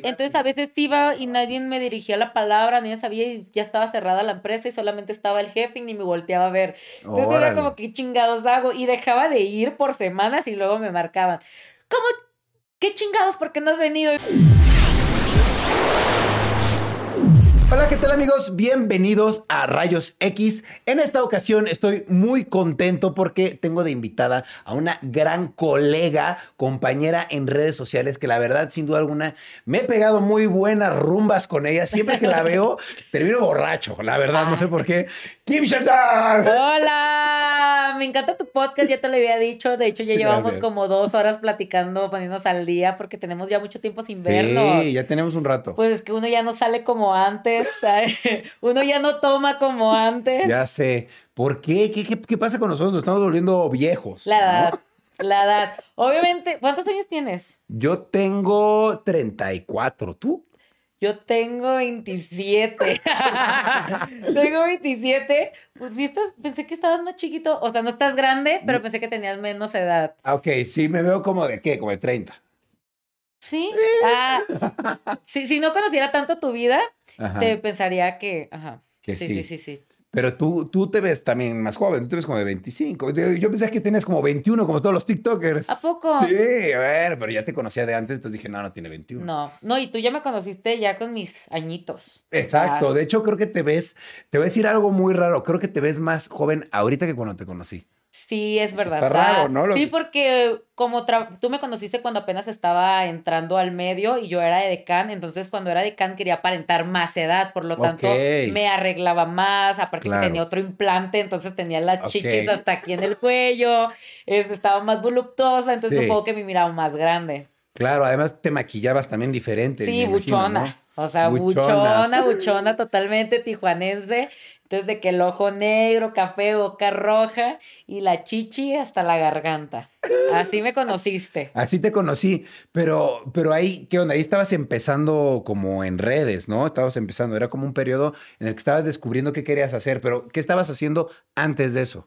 Entonces a veces iba y nadie me dirigía la palabra, nadie sabía y ya estaba cerrada la empresa y solamente estaba el jefe y ni me volteaba a ver. Entonces era como, ¿qué chingados hago? Y dejaba de ir por semanas y luego me marcaban. ¿Cómo? ¿Qué chingados? ¿Por qué no has venido? Hola, ¿qué tal amigos? Bienvenidos a Rayos X. En esta ocasión estoy muy contento porque tengo de invitada a una gran colega, compañera en redes sociales que la verdad, sin duda alguna, me he pegado muy buenas rumbas con ella. Siempre que la veo, termino borracho, la verdad, no sé por qué. Kim Shandar. Hola, me encanta tu podcast, ya te lo había dicho. De hecho, ya llevamos Gracias. como dos horas platicando, poniéndonos al día porque tenemos ya mucho tiempo sin vernos. Sí, ya tenemos un rato. Pues es que uno ya no sale como antes, uno ya no toma como antes. Ya sé. ¿Por qué? ¿Qué, qué, qué pasa con nosotros? Nos estamos volviendo viejos. La ¿no? edad, la edad. Obviamente, ¿cuántos años tienes? Yo tengo 34. ¿Tú? Yo tengo 27. tengo 27. Pues viste, pensé que estabas más chiquito. O sea, no estás grande, pero pensé que tenías menos edad. Ah, Ok, sí, me veo como de qué, como de 30. ¿Sí? Ah, si, si no conociera tanto tu vida, Ajá. te pensaría que. Ajá. Que sí, sí. sí, sí, sí. Pero tú, tú te ves también más joven, tú te ves como de 25. Yo pensé que tenías como 21, como todos los TikTokers. ¿A poco? Sí, a ver, pero ya te conocía de antes, entonces dije, no, no tiene 21. No, no, y tú ya me conociste ya con mis añitos. Exacto, de hecho creo que te ves, te voy a decir algo muy raro, creo que te ves más joven ahorita que cuando te conocí. Sí, es verdad. Está raro, ¿no? Lo- Sí, porque como tra- tú me conociste cuando apenas estaba entrando al medio y yo era de decán, entonces cuando era decán quería aparentar más edad, por lo tanto me arreglaba más, aparte Claro. que tenía otro implante, entonces tenía las Ok. chichis hasta aquí en el cuello, este, estaba más voluptuosa, entonces Sí. supongo que me miraba más grande. Claro, además te maquillabas también diferente. Sí, imagino, buchona. ¿no? O sea, Buchona. buchona, buchona, totalmente tijuanense. Entonces, de que el ojo negro, café, boca roja y la chichi hasta la garganta. Así me conociste. Así te conocí, pero, pero ahí, ¿qué onda? Ahí estabas empezando como en redes, ¿no? Estabas empezando, era como un periodo en el que estabas descubriendo qué querías hacer, pero ¿qué estabas haciendo antes de eso?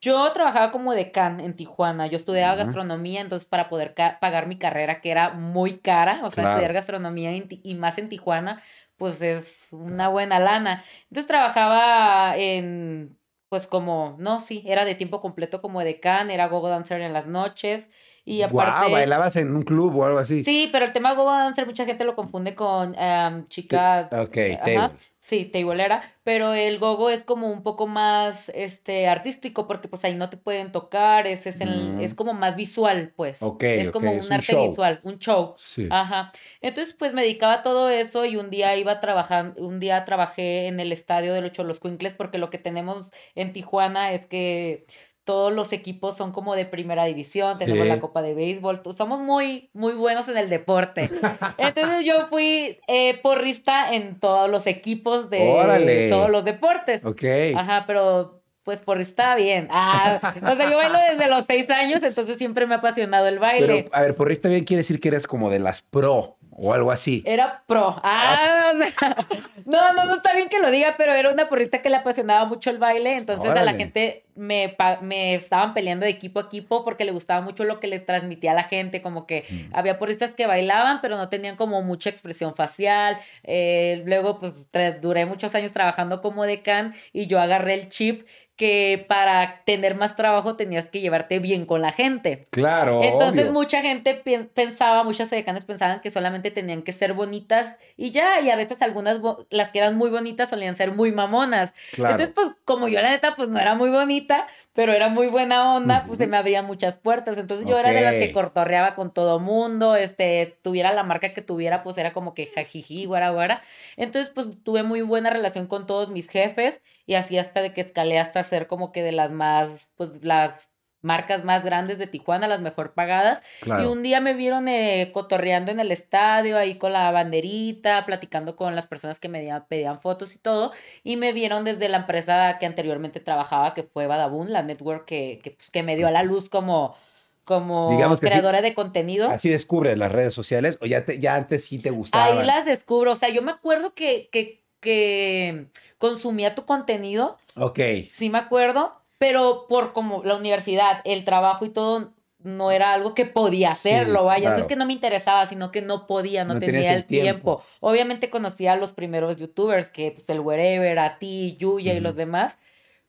Yo trabajaba como decán en Tijuana. Yo estudiaba gastronomía, entonces para poder pagar mi carrera, que era muy cara, o sea, Claro. estudiar gastronomía y más en Tijuana, pues es una buena lana. Entonces trabajaba en, pues como, no, sí, era de tiempo completo como decán, era gogo dancer en las noches y aparte... Guau, bailabas en un club o algo así. Sí, pero el tema gogo dancer mucha gente lo confunde con em, chica... Ok, Ajá. table. Sí, tableera, pero el gogo es como un poco más este artístico porque pues ahí no te pueden tocar, es, es, el- Mm. es como más visual, pues. Ok, es como ok, un, es un arte show. visual, un show. Sí. Ajá. Entonces, pues me dedicaba a todo eso y un día iba trabajando, un día trabajé en el estadio de los Choloscuincles porque lo que tenemos en Tijuana es que todos los equipos son como de primera división, tenemos Sí. la Copa de Béisbol, somos muy, muy buenos en el deporte. Entonces yo fui eh, porrista en todos los equipos de Órale. todos los deportes. Ok. Ajá, pero pues porrista bien. Ah, o sea, yo bailo desde los seis años, entonces siempre me ha apasionado el baile. Pero, a ver, porrista bien quiere decir que eres como de las pro o algo así. Era pro. Ah, sea, no, no, no está bien que lo diga, pero era una porrista que le apasionaba mucho el baile. Entonces a la gente me, me estaban peleando de equipo a equipo porque le gustaba mucho lo que le transmitía a la gente. Como que Mm. había porristas que bailaban, pero no tenían como mucha expresión facial. Eh, luego, pues duré muchos años trabajando como decán y yo agarré el chip que para tener más trabajo tenías que llevarte bien con la gente. Claro. Entonces obvio. mucha gente pensaba, muchas decanes pensaban que solamente tenían que ser bonitas y ya, y a veces algunas, las que eran muy bonitas solían ser muy mamonas. Claro. Entonces, pues como yo la neta, pues no era muy bonita, pero era muy buena onda, pues se me abrían muchas puertas. Entonces yo era de las que cortorreaba con todo mundo, este, tuviera la marca que tuviera, pues era como que jajiji, guara, guara. Entonces, pues tuve muy buena relación con todos mis jefes y así hasta de que escalé hasta ser como que de las más, pues las marcas más grandes de Tijuana, las mejor pagadas. Claro. Y un día me vieron eh, cotorreando en el estadio, ahí con la banderita, platicando con las personas que me pedían fotos y todo. Y me vieron desde la empresa que anteriormente trabajaba, que fue Badabun, la network que, que, pues, que me dio a la luz como, como Digamos que sí. creadora de contenido. Así descubres las redes sociales o ya, te, ya antes sí te gustaban. Ahí las descubro. O sea, yo me acuerdo que, que, que consumía tu contenido, Ok. sí me acuerdo, pero por como la universidad, el trabajo y todo, no era algo que podía hacerlo, Sí, vaya. No claro. es que no me interesaba, sino que no podía, no, No tenía el tiempo. tiempo. Obviamente conocía a los primeros youtubers, que pues, el Wherever, a ti, Yuya y los demás,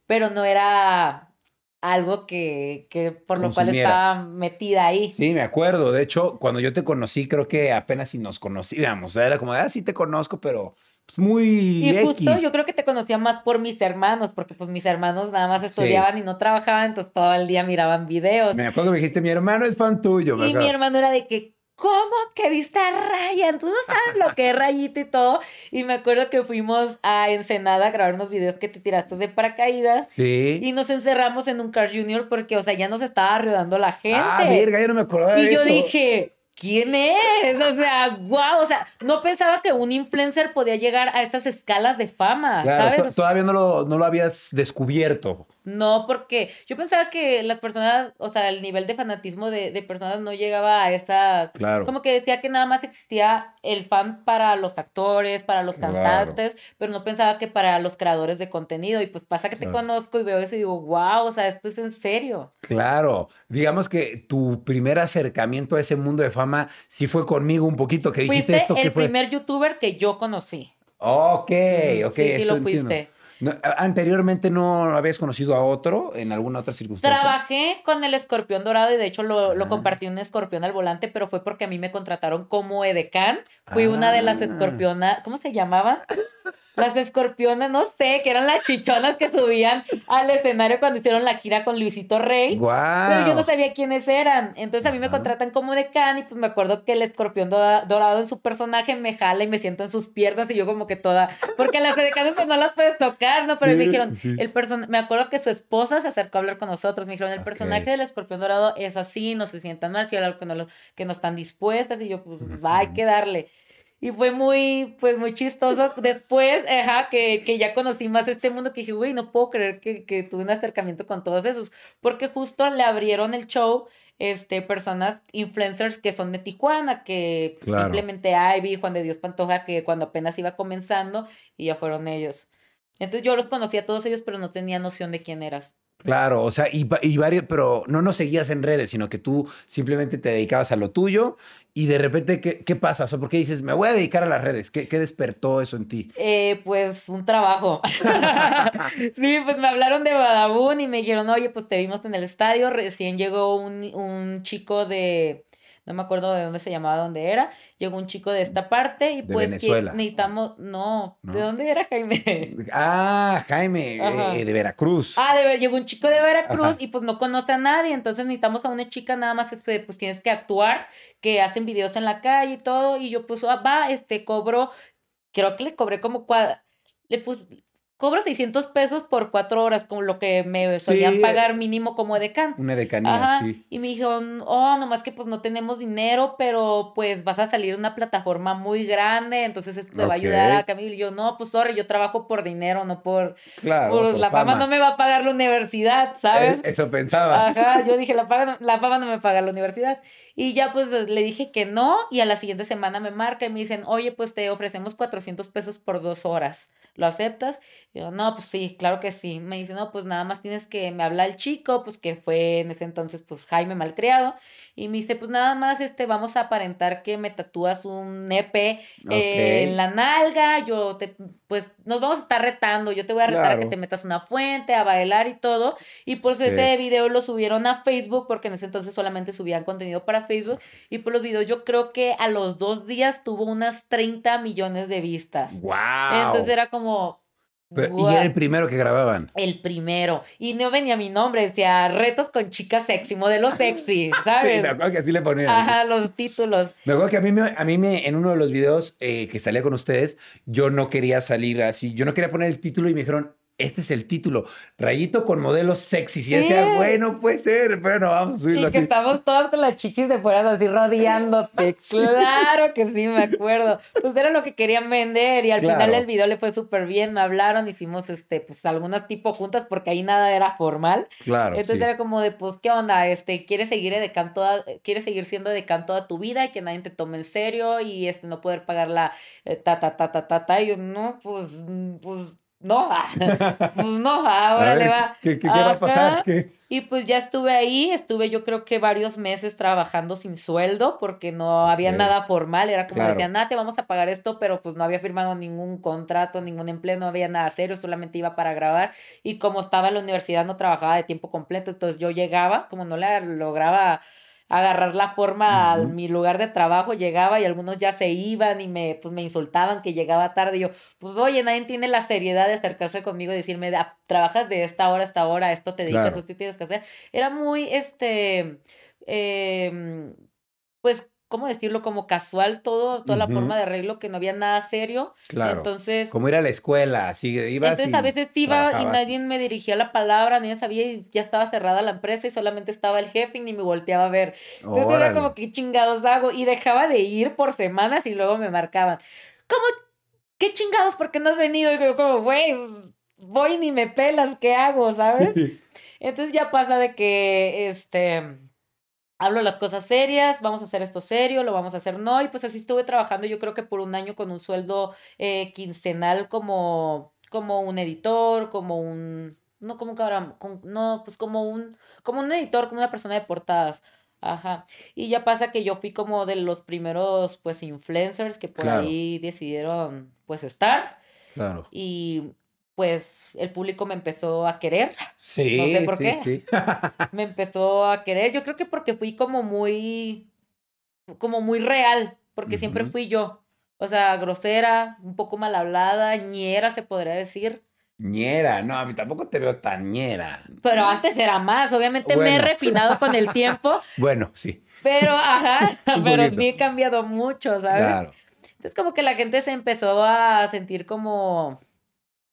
pero no era algo que, que por lo cual estaba metida ahí. Sí, me acuerdo. De hecho, cuando yo te conocí, creo que apenas si nos conocíamos. O sea, era como, ah, sí te conozco, pero pues, muy Y X. justo yo creo que te conocía más por mis hermanos, porque pues mis hermanos nada más estudiaban y no trabajaban, entonces todo el día miraban videos. Me acuerdo que me dijiste, mi hermano es fan tuyo. me Y mi hermano era de que, ¿cómo que viste a Ryan? Tú no sabes lo que es Rayito y todo. Y me acuerdo que fuimos a Ensenada a grabar unos videos que te tiraste de paracaídas. Sí. Y nos encerramos en un Car Junior porque, o sea, ya nos estaba rodeando la gente. Ah, verga, yo no me acordaba de y yo eso. dije, ¿quién es? O sea, wow, o sea, no pensaba que un influencer podía llegar a estas escalas de fama, Claro, ¿sabes? to- todavía no lo, no lo habías descubierto. No, porque yo pensaba que las personas, o sea, el nivel de fanatismo de, de personas no llegaba a esa... Claro. Como que decía que nada más existía el fan para los actores, para los Claro. cantantes, pero no pensaba que para los creadores de contenido. Y pues pasa que te Claro. conozco y veo eso y digo, wow, o sea, esto es en serio. Claro. Digamos que tu primer acercamiento a ese mundo de fama sí fue conmigo un poquito, que dijiste Fuiste esto que el fue. primer youtuber que yo conocí. Ok, ok, Sí, sí eso lo entiendo. No, anteriormente no habías conocido a otro en alguna otra circunstancia. Trabajé con el escorpión dorado y de hecho lo, lo Ah. compartí un escorpión al volante, pero fue porque a mí me contrataron como edecán. Fui una de las Ah. escorpionas, ¿cómo se llamaban? Las escorpionas, no sé, que eran las chichonas que subían al escenario cuando hicieron la gira con Luisito Rey. Guau. Pero yo no sabía quiénes eran. Entonces a mí me contratan como decán y pues me acuerdo que el escorpión dorado en su personaje me jala y me siento en sus piernas y yo como que toda... Porque las decanes pues no las puedes tocar, ¿no? Pero me Sí, dijeron, sí. el person... me acuerdo que su esposa se acercó a hablar con nosotros. Me dijeron, el personaje del escorpión dorado es así, no se sientan mal, si hay algo que no, lo- que no están dispuestas y yo pues va, hay que darle. Y fue muy, pues muy chistoso. Después, ajá, que, que ya conocí más este mundo, que dije, güey, no puedo creer que, que tuve un acercamiento con todos esos. Porque justo le abrieron el show, este, personas, influencers que son de Tijuana, que Claro. simplemente Ivy, Juan de Dios Pantoja, que cuando apenas iba comenzando, y ya fueron ellos. Entonces yo los conocí a todos ellos, pero no tenía noción de quién eras. Claro, o sea, y, va- y varios, pero no nos seguías en redes, sino que tú simplemente te dedicabas a lo tuyo y de repente, ¿qué, qué pasa? O ¿por qué dices, me voy a dedicar a las redes? ¿Qué, qué despertó eso en ti? Eh, pues un trabajo. sí, pues me hablaron de Badabun y me dijeron, oye, pues te vimos en el estadio. Recién llegó un, un chico de, no me acuerdo de dónde se llamaba, dónde era. Llegó un chico de esta parte y De pues que Venezuela. necesitamos, no, ¿No? ¿de dónde era Jaime? Ah, Jaime, Ajá. eh, de Veracruz. Ah, de, llegó un chico de Veracruz Ajá. y pues no conoce a nadie, entonces necesitamos a una chica nada más, este, pues tienes que actuar, que hacen videos en la calle y todo, y yo pues, ah, va, este, cobro, creo que le cobré como, cua- le puse, cobro 600 pesos por cuatro horas, como lo que me solían Sí. pagar mínimo como decán. Una decanía, Ajá, sí. y me dijeron, oh, nomás que pues no tenemos dinero, pero pues vas a salir una plataforma muy grande, entonces esto te va a ayudar a Camilo. Y yo, no, pues sorry, yo trabajo por dinero, no por, Claro. por por la fama. no me va a pagar la universidad, ¿sabes? Eh, Eso pensaba. Ajá, yo dije, la, paga- la fama no me paga la universidad. Y ya pues le dije que no, y a la siguiente semana me marca y me dicen, oye, pues te ofrecemos 400 pesos por dos horas. ¿Lo aceptas? Y yo, no, pues sí, claro que sí. Me dice, no, pues nada más tienes que, me habla el chico, pues que fue en ese entonces, pues Jaime Malcriado. Y me dice, pues nada más, este, vamos a aparentar que me tatúas un nepe eh, en la nalga. Yo te, pues nos vamos a estar retando. Yo te voy a retar a que te metas una fuente, a bailar y todo. Y pues Sí. ese video lo subieron a Facebook, porque en ese entonces solamente subían contenido para Facebook. Y por los videos yo creo que a los dos días tuvo unas 30 millones de vistas. ¡Wow! Entonces era como... Pero- y era el primero que grababan. El primero. Y no venía mi nombre, decía retos con chicas sexy, modelo sexy, Sí, ¿sabes? me acuerdo que así le ponían. Ajá, los títulos. Me acuerdo que a mí, me, a mí me, en uno de los videos eh, que salía con ustedes, yo no quería salir así, yo no quería poner el título y me dijeron, este es el título, rayito con modelos sexys. Y yo decía, bueno, puede ser, pero vamos a Y subirlo que así. estamos todas con las chichis de fuera así rodeándote. Claro que sí, me acuerdo. Pues era lo que querían vender y al Claro. final el video le fue súper bien. Me hablaron, hicimos este, pues algunas tipo juntas porque ahí nada era formal. Claro, Entonces sí. era como de, pues, ¿qué onda? Este, ¿quieres seguir edecán toda, quieres seguir siendo edecán toda tu vida y que nadie te tome en serio y este no poder pagar la eh, ta ta ta ta ta ta? Y yo, no, pues, mm, pues, no, pues no, ahora le va. ¿Qué, qué, qué va a pasar? ¿Qué? Y pues ya estuve ahí, estuve yo creo que varios meses trabajando sin sueldo porque no había nada formal, era como Claro. decían, nada, te vamos a pagar esto, pero pues no había firmado ningún contrato, ningún empleo, no había nada serio, solamente iba para grabar y como estaba en la universidad no trabajaba de tiempo completo, entonces yo llegaba, como no le lograba agarrar la forma a Ujú. mi lugar de trabajo, llegaba y algunos ya se iban y me, pues, me insultaban que llegaba tarde y yo, pues oye, nadie tiene la seriedad de acercarse conmigo y decirme, "Ah, trabajas de esta hora a esta hora, esto te dedicas, Claro. esto tienes que hacer. Era muy, este, em, pues, ¿cómo decirlo? Como casual todo, toda la forma de arreglo, que no había nada serio. Claro. Entonces, Como ir a la escuela, así ibas entonces a veces iba y nadie me dirigía la palabra, nadie sabía y ya estaba cerrada la empresa y solamente estaba el jefe y ni me volteaba a ver. Entonces era como, ¿qué chingados hago? Y dejaba de ir por semanas y luego me marcaban. ¿Cómo? ¿Qué chingados? ¿Por qué no has venido? Y yo como, güey, voy ni me pelas, ¿qué hago? ¿Sabes? Entonces ya pasa de que, este, hablo las cosas serias, vamos a hacer esto serio, lo vamos a hacer no, y pues así estuve trabajando yo creo que por un año con un sueldo eh, quincenal como, como un editor, como un, no como cabrón, con- no, pues como un, como un editor, como una persona de portadas. Ajá. Y ya pasa que yo fui como de los primeros, pues, influencers que por Claro. ahí decidieron, pues, estar. Claro. Y, pues, el público me empezó a querer Sí, No sé por sí, qué. sí. me empezó a querer. Yo creo que porque fui como muy, como muy real, porque siempre fui yo. O sea, grosera, un poco mal hablada, ñera se podría decir. ñera, no, a mí tampoco te veo tan ñera. Pero antes era más, obviamente me he refinado con el tiempo, Bueno, sí, pero ajá, pero sí he cambiado mucho, ¿sabes? claro. Entonces como que la gente se empezó a sentir como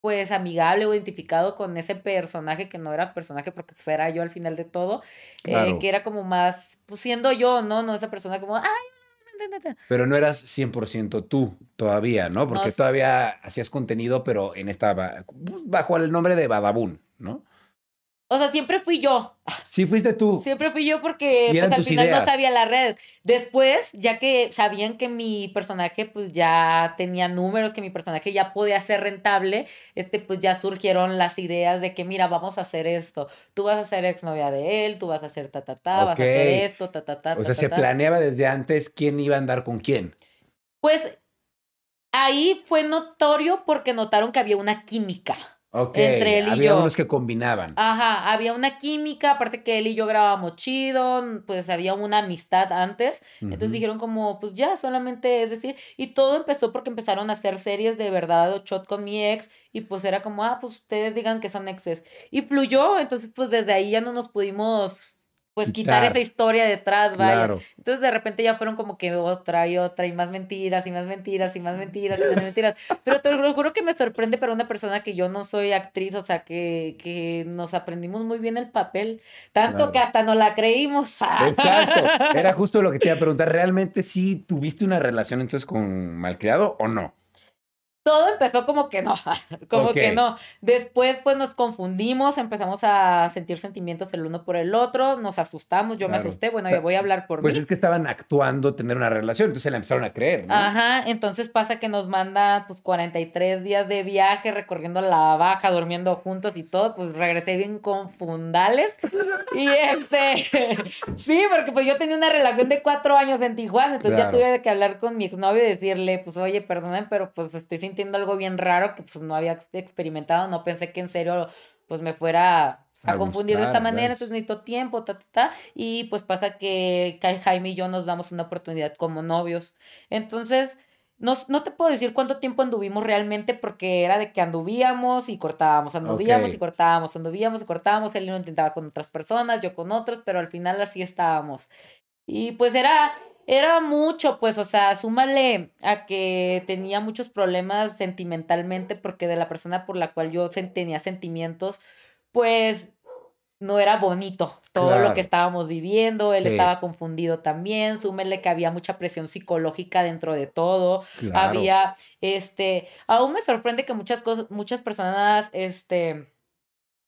pues amigable o identificado con ese personaje que no era personaje porque pues, era yo al final de todo, eh, que era como más, pues siendo yo, ¿no? No esa persona como, ay, na, na, na, na". Pero no eras 100% tú todavía, ¿no? Porque No, todavía hacías contenido, pero en esta, ba- bajo el nombre de Badabun, ¿no? O sea, siempre fui yo, Sí fuiste tú. siempre fui yo porque pues al final ideas. no sabía las redes. Después, ya que sabían que mi personaje pues ya tenía números, que mi personaje ya podía ser rentable, este pues ya surgieron las ideas de que mira, vamos a hacer esto. Tú vas a ser exnovia de él, tú vas a hacer ta ta ta, vas a hacer esto, ta ta ta. O ta, sea, ta, se ta. planeaba desde antes quién iba a andar con quién. Pues ahí fue notorio porque notaron que había una química. Entre él y había yo. unos que combinaban. Ajá, había una química, aparte que él y yo grabábamos chido, pues había una amistad antes. Entonces dijeron como, pues ya, solamente es decir, y todo empezó porque empezaron a hacer series de verdad o shot con mi ex, y pues era como, ah, pues ustedes digan que son exes. Y fluyó, entonces pues desde ahí ya no nos pudimos, pues quitar, Quitar. esa historia detrás, vaya. Claro. Entonces de repente ya fueron como que otra y otra y más mentiras y más mentiras y más mentiras y más mentiras. Pero te lo juro que me sorprende para una persona que yo no soy actriz, o sea, que, que nos aprendimos muy bien el papel, tanto Claro. que hasta no la creímos. Exacto. Era justo lo que te iba a preguntar. ¿Realmente sí tuviste una relación entonces con Malcriado o no? Todo empezó como que no, como que no. Después pues nos confundimos, empezamos a sentir sentimientos el uno por el otro, nos asustamos, yo me asusté, bueno, yo voy a hablar por Pues mí. es que estaban actuando tener una relación, entonces la empezaron a creer, ¿no? Ajá, entonces pasa que nos manda pues 43 días de viaje recorriendo la baja, durmiendo juntos y todo, pues regresé bien con fundales. Y este, sí, porque pues yo tenía una relación de cuatro años en Tijuana, entonces Claro. ya tuve que hablar con mi exnovio y decirle, pues oye, perdóname, pero pues estoy sintiendo algo bien raro que pues no había experimentado, no pensé que en serio pues me fuera a, A confundir de gustar, esta manera, ¿ves? entonces necesito tiempo, ta, ta, ta, y pues pasa que Jaime y yo nos damos una oportunidad como novios. Entonces, no, no te puedo decir cuánto tiempo anduvimos realmente porque era de que anduvíamos y cortábamos, anduvíamos Ok. y cortábamos, anduvíamos y cortábamos, él lo intentaba con otras personas, yo con otros, pero al final así estábamos. Y pues era, era mucho, pues, o sea, súmale a que tenía muchos problemas sentimentalmente porque de la persona por la cual yo tenía sentimientos, pues no era bonito todo lo que estábamos viviendo, él Sí. estaba confundido también, súmele que había mucha presión psicológica dentro de todo, Claro. había, este, aún me sorprende que muchas cosas, muchas personas, este,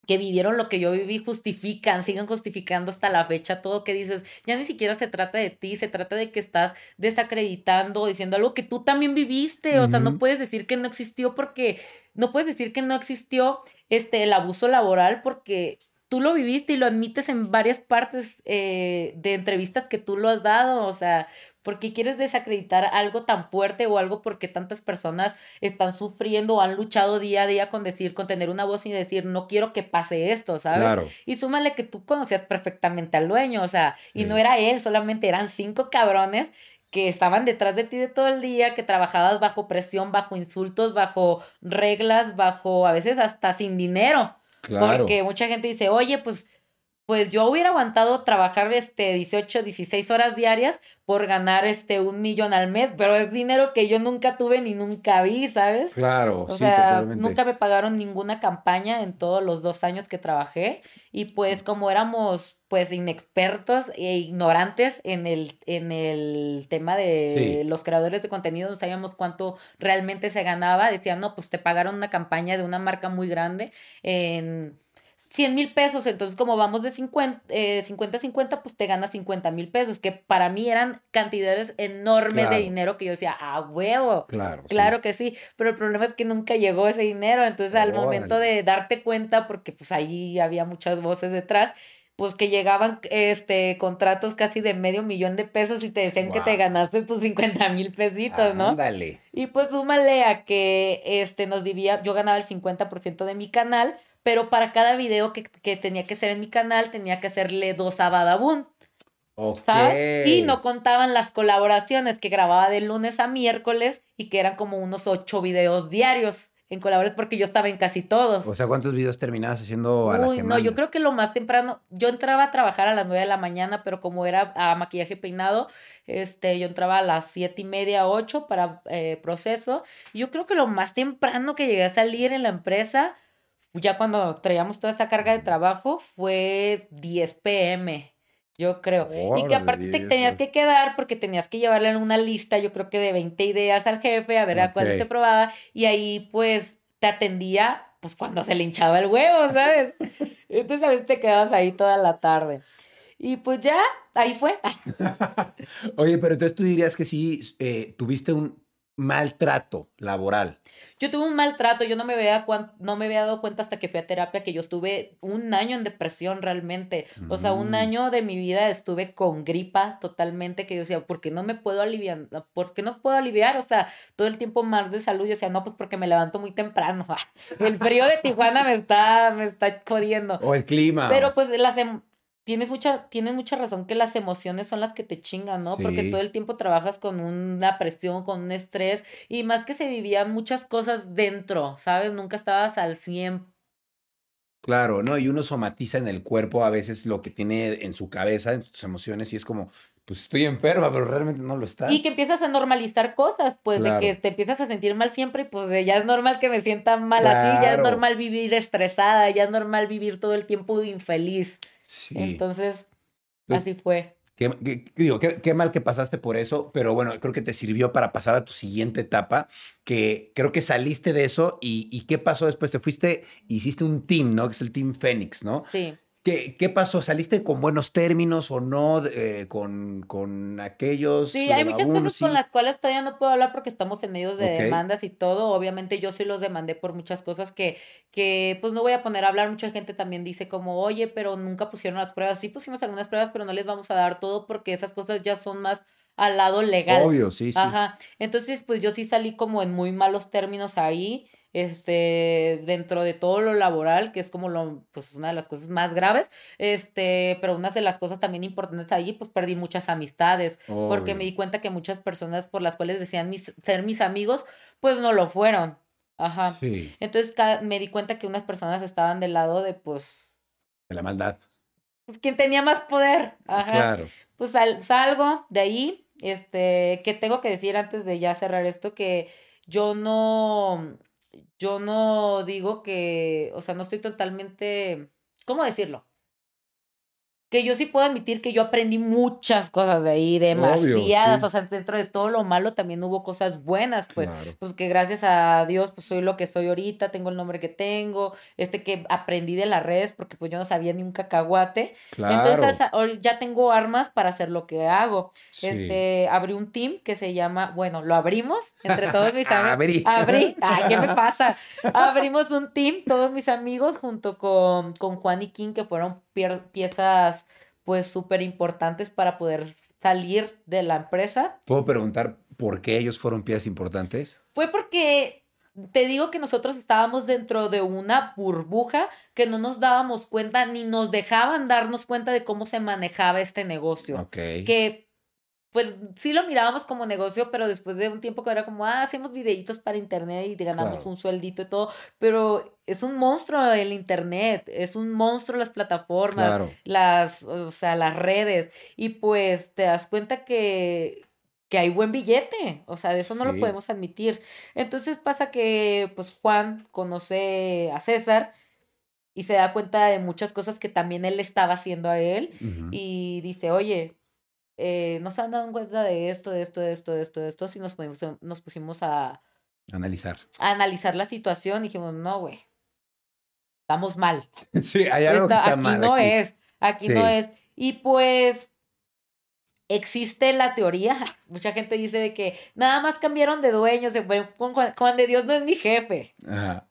que vivieron lo que yo viví justifican, siguen justificando hasta la fecha todo que dices, ya ni siquiera se trata de ti, se trata de que estás desacreditando, diciendo algo que tú también viviste, o sea, no puedes decir que no existió porque, no puedes decir que no existió este, el abuso laboral porque tú lo viviste y lo admites en varias partes eh, de entrevistas que tú lo has dado, o sea, porque quieres desacreditar algo tan fuerte o algo porque tantas personas están sufriendo o han luchado día a día con decir, con tener una voz y decir, no quiero que pase esto, ¿sabes? Claro. Y súmale que tú conocías perfectamente al dueño, o sea, y no era él, solamente eran cinco cabrones que estaban detrás de ti de todo el día, que trabajabas bajo presión, bajo insultos, bajo reglas, bajo a veces hasta sin dinero. Claro. Porque mucha gente dice, oye, pues pues yo hubiera aguantado trabajar este 18, 16 horas diarias por ganar este un millón al mes, pero es dinero que yo nunca tuve ni nunca vi, ¿sabes? Claro, o sea, nunca me pagaron ninguna campaña en todos los dos años que trabajé y pues como éramos pues inexpertos e ignorantes en el, en el tema de los creadores de contenido, no sabíamos cuánto realmente se ganaba, decían, no, pues te pagaron una campaña de una marca muy grande en 100 mil pesos, entonces como vamos de 50, eh, 50 50, pues te ganas 50 mil pesos, que para mí eran cantidades enormes de dinero que yo decía, ah, huevo, claro, claro que sí, pero el problema es que nunca llegó ese dinero, entonces al momento de darte cuenta, porque pues ahí había muchas voces detrás, pues que llegaban este contratos casi de medio millón de pesos y te decían que te ganaste tus 50 mil pesitos, ¿no? Ándale. Y pues súmale a que este nos debía, yo ganaba el 50% de mi canal, pero para cada video que, tenía que hacer en mi canal tenía que hacerle dos a Badabun. Y no contaban las colaboraciones que grababa de lunes a miércoles y que eran como unos ocho videos diarios en colaboraciones porque yo estaba en casi todos. O sea, ¿cuántos videos terminabas haciendo a la semana? no, yo creo que lo más temprano, yo entraba a trabajar a las nueve de la mañana, pero como era a maquillaje peinado, este, yo entraba a las siete y media, ocho para eh, proceso. Yo creo que lo más temprano que llegué a salir en la empresa ya cuando traíamos toda esa carga de trabajo fue 10 pm, yo creo. y que aparte te tenías que quedar porque tenías que llevarle una lista, yo creo que de 20 ideas al jefe, a ver a cuál te probaba, y ahí pues te atendía pues cuando se le hinchaba el huevo, ¿sabes? Entonces a veces te quedabas ahí toda la tarde. Y pues ya, ahí fue. Oye, pero entonces tú dirías que sí eh, tuviste un maltrato laboral. Yo tuve un maltrato, yo no me, había, no me había dado cuenta hasta que fui a terapia que yo estuve un año en depresión realmente. O sea, un mm. año de mi vida estuve con gripa totalmente, que yo decía, ¿por qué no me puedo aliviar? ¿Por qué no puedo aliviar? O sea, todo el tiempo más de salud. Yo decía, no, pues porque me levanto muy temprano. el frío de Tijuana me está, me está jodiendo. O el clima. Pero pues las, em, tienes mucha, tienes mucha razón que las emociones son las que te chingan, ¿no? Porque todo el tiempo trabajas con una presión, con un estrés, y más que se vivían muchas cosas dentro, ¿sabes? Nunca estabas al 100. Claro, ¿no? Y uno somatiza en el cuerpo a veces lo que tiene en su cabeza, en sus emociones, y es como, pues estoy enferma, pero realmente no lo estás. Y que empiezas a normalizar cosas, pues de que te empiezas a sentir mal siempre, y pues ya es normal que me sienta mal así, ya es normal vivir estresada, ya es normal vivir todo el tiempo infeliz. Entonces, así fue. Qué, digo, qué, mal que pasaste por eso, pero bueno, creo que te sirvió para pasar a tu siguiente etapa, que creo que saliste de eso y, y qué pasó después, te fuiste, hiciste un team, ¿no? Que es el Team Fénix, ¿no? Sí. ¿Qué, pasó? ¿Saliste con buenos términos o no eh, con, con, aquellos? Sí, hay muchas cosas con las cuales todavía no puedo hablar porque estamos en medio de demandas y todo. Obviamente yo sí los demandé por muchas cosas que, que pues no voy a poner a hablar. Mucha gente también dice como, oye, pero nunca pusieron las pruebas. Sí pusimos algunas pruebas, pero no les vamos a dar todo porque esas cosas ya son más al lado legal. Obvio, sí, sí. Ajá. Entonces, pues yo sí salí como en muy malos términos ahí este, dentro de todo lo laboral, que es como lo, pues una de las cosas más graves, este, pero una de las cosas también importantes ahí, pues perdí muchas amistades, porque me di cuenta que muchas personas por las cuales decían mis, ser mis amigos, pues no lo fueron. Ajá. Sí. Entonces me di cuenta que unas personas estaban del lado de, pues... De la maldad. Pues quien tenía más poder. Ajá. Claro. Pues salgo de ahí, este, que tengo que decir antes de ya cerrar esto, que yo no, yo no digo que, o sea, no estoy totalmente, ¿cómo decirlo? Que yo sí puedo admitir que yo aprendí muchas cosas de ahí, demasiadas, o sea, dentro de todo lo malo también hubo cosas buenas, pues, pues que gracias a Dios pues soy lo que soy ahorita, tengo el nombre que tengo, este que aprendí de las redes porque pues yo no sabía ni un cacahuate, entonces ya tengo armas para hacer lo que hago, este, abrí un team que se llama, bueno, lo abrimos entre todos mis amigos, abrí, abrí, ay, ¿qué me pasa? Abrimos un team, todos mis amigos junto con, con Juan y King que fueron piezas pues súper importantes para poder salir de la empresa. ¿Puedo preguntar por qué ellos fueron piezas importantes? Fue porque te digo que nosotros estábamos dentro de una burbuja que no nos dábamos cuenta ni nos dejaban darnos cuenta de cómo se manejaba este negocio. Ok. Que pues sí lo mirábamos como negocio, pero después de un tiempo que era como, ah, hacemos videitos para internet y ganamos un sueldito y todo, pero es un monstruo el internet, es un monstruo las plataformas, las, o sea, las redes, y pues te das cuenta que, que hay buen billete, o sea, de eso no lo podemos admitir. Entonces pasa que, pues Juan conoce a César, y se da cuenta de muchas cosas que también él estaba haciendo a él y dice, oye, eh, nos han dado cuenta de esto, de esto, de esto, de esto, de esto, y nos, pusimos, nos pusimos a analizar. A analizar la situación y dijimos, no, güey, estamos mal. Sí, hay algo que está aquí mal. No es, aquí no es. Y pues existe la teoría, mucha gente dice de que nada más cambiaron de dueños, Juan de Dios no es mi jefe.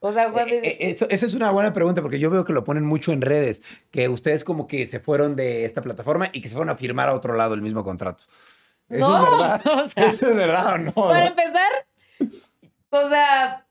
O sea, Juan de eh, eh, Eso, es una buena pregunta porque yo veo que lo ponen mucho en redes, que ustedes como que se fueron de esta plataforma y que se fueron a firmar a otro lado el mismo contrato. ¿Eso es verdad? ¿Eso es verdad o no? Para empezar, o sea,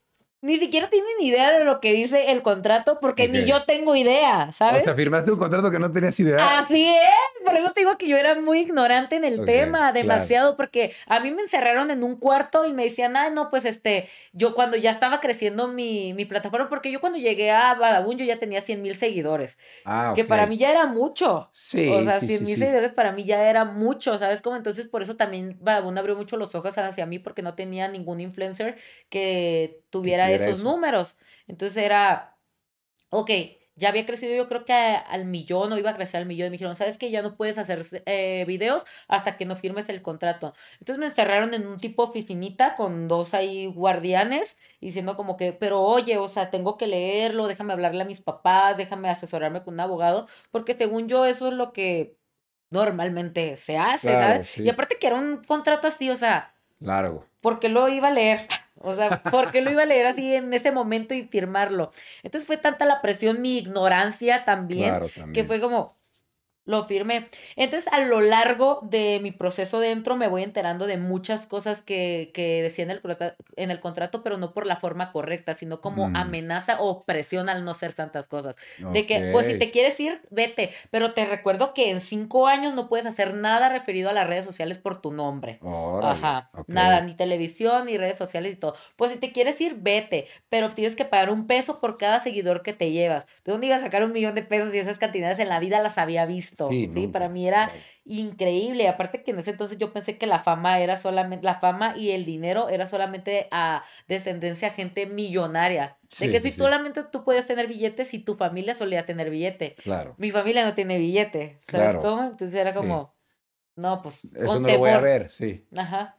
ni siquiera tienen idea de lo que dice el contrato porque ni yo tengo idea, ¿sabes? O sea, firmaste un contrato que no tenías idea. Así es, por eso te digo que yo era muy ignorante en el tema, demasiado, porque a mí me encerraron en un cuarto y me decían, ah, no, pues este, yo cuando ya estaba creciendo mi, mi plataforma, porque yo cuando llegué a Badabun yo ya tenía 100 mil seguidores, ah, que para mí ya era mucho. Sí. O sea, 100 mil seguidores para mí ya era mucho, ¿sabes? Como entonces por eso también Badabun abrió mucho los ojos hacia mí porque no tenía ningún influencer que tuviera esos números. Entonces era, ok, ya había crecido yo creo que al millón o iba a crecer al millón. Me dijeron, ¿sabes qué? Ya no puedes hacer eh, videos hasta que no firmes el contrato. Entonces me encerraron en un tipo oficinita con dos ahí guardianes diciendo como que, pero oye, o sea, tengo que leerlo, déjame hablarle a mis papás, déjame asesorarme con un abogado, porque según yo eso es lo que normalmente se hace, ¿sabes? Y aparte que era un contrato así, o sea... Largo. Porque lo iba a leer. O sea, ¿por qué lo iba a leer así en ese momento y firmarlo? Entonces fue tanta la presión, mi ignorancia también, que fue como, lo firmé. Entonces, a lo largo de mi proceso dentro, me voy enterando de muchas cosas que, que decía en el, en el contrato, pero no por la forma correcta, sino como mm. amenaza o presión al no ser santas cosas. De que, pues, si te quieres ir, vete. Pero te recuerdo que en cinco años no puedes hacer nada referido a las redes sociales por tu nombre. Ajá. Nada, ni televisión, ni redes sociales y todo. Pues, si te quieres ir, vete. Pero tienes que pagar un peso por cada seguidor que te llevas. ¿De dónde ibas a sacar un millón de pesos y esas cantidades en la vida las había visto? Sí, para mí era increíble. Aparte que en ese entonces yo pensé que la fama era solamente, la fama y el dinero era solamente a descendencia gente millonaria. de que si solamente tú puedes tener billetes y tu familia solía tener billete. Claro. Mi familia no tiene billete. ¿Sabes cómo? Entonces era como, no, pues. Eso no lo voy a ver, sí. Ajá.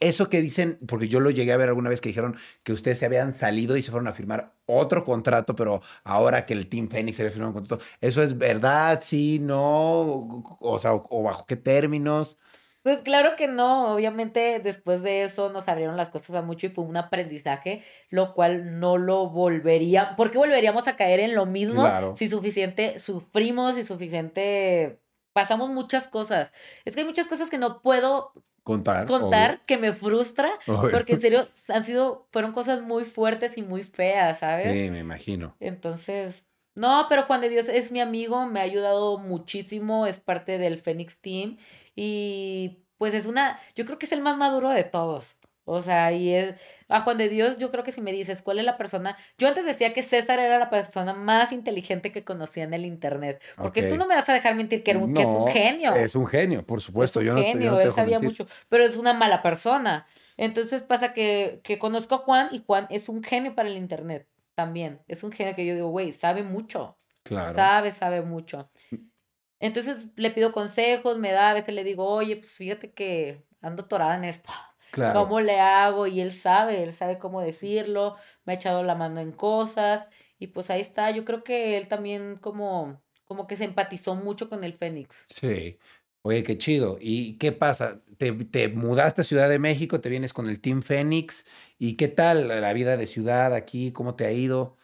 Eso que dicen, porque yo lo llegué a ver alguna vez que dijeron que ustedes se habían salido y se fueron a firmar otro contrato, pero ahora que el Team Phoenix se había firmado un contrato, ¿eso es verdad? ¿Sí? ¿No? O sea, ¿o bajo qué términos? Pues claro que no, obviamente después de eso nos abrieron las cosas a mucho y fue un aprendizaje, lo cual no lo volvería, porque volveríamos a caer en lo mismo si suficiente sufrimos y suficiente pasamos muchas cosas. Es que hay muchas cosas que no puedo contar, contar que me frustra, porque en serio han sido, fueron cosas muy fuertes y muy feas, ¿sabes? Sí, me imagino. Entonces, no, pero Juan de Dios es mi amigo, me ha ayudado muchísimo, es parte del Phoenix Team y pues es una, yo creo que es el más maduro de todos. O sea, y es, a Juan de Dios, yo creo que si me dices cuál es la persona, yo antes decía que César era la persona más inteligente que conocía en el internet, porque tú no me vas a dejar mentir que, era un, es un genio. Es un genio, por supuesto. Es un genio, él sabía mucho, pero es una mala persona. Entonces pasa que, que conozco a Juan y Juan es un genio para el internet también. Es un genio que yo digo, güey, sabe mucho. Claro. Sabe, sabe mucho. Entonces le pido consejos, me da, a veces le digo, oye, pues fíjate que ando torada en esto. Claro. ¿Cómo le hago? Y él sabe, él sabe cómo decirlo, me ha echado la mano en cosas y pues ahí está. Yo creo que él también como, como que se empatizó mucho con el Fénix. Sí. Oye, qué chido. ¿Y qué pasa? Te, te mudaste a Ciudad de México, te vienes con el Team Fénix. ¿Y qué tal la vida de ciudad aquí? ¿Cómo te ha ido?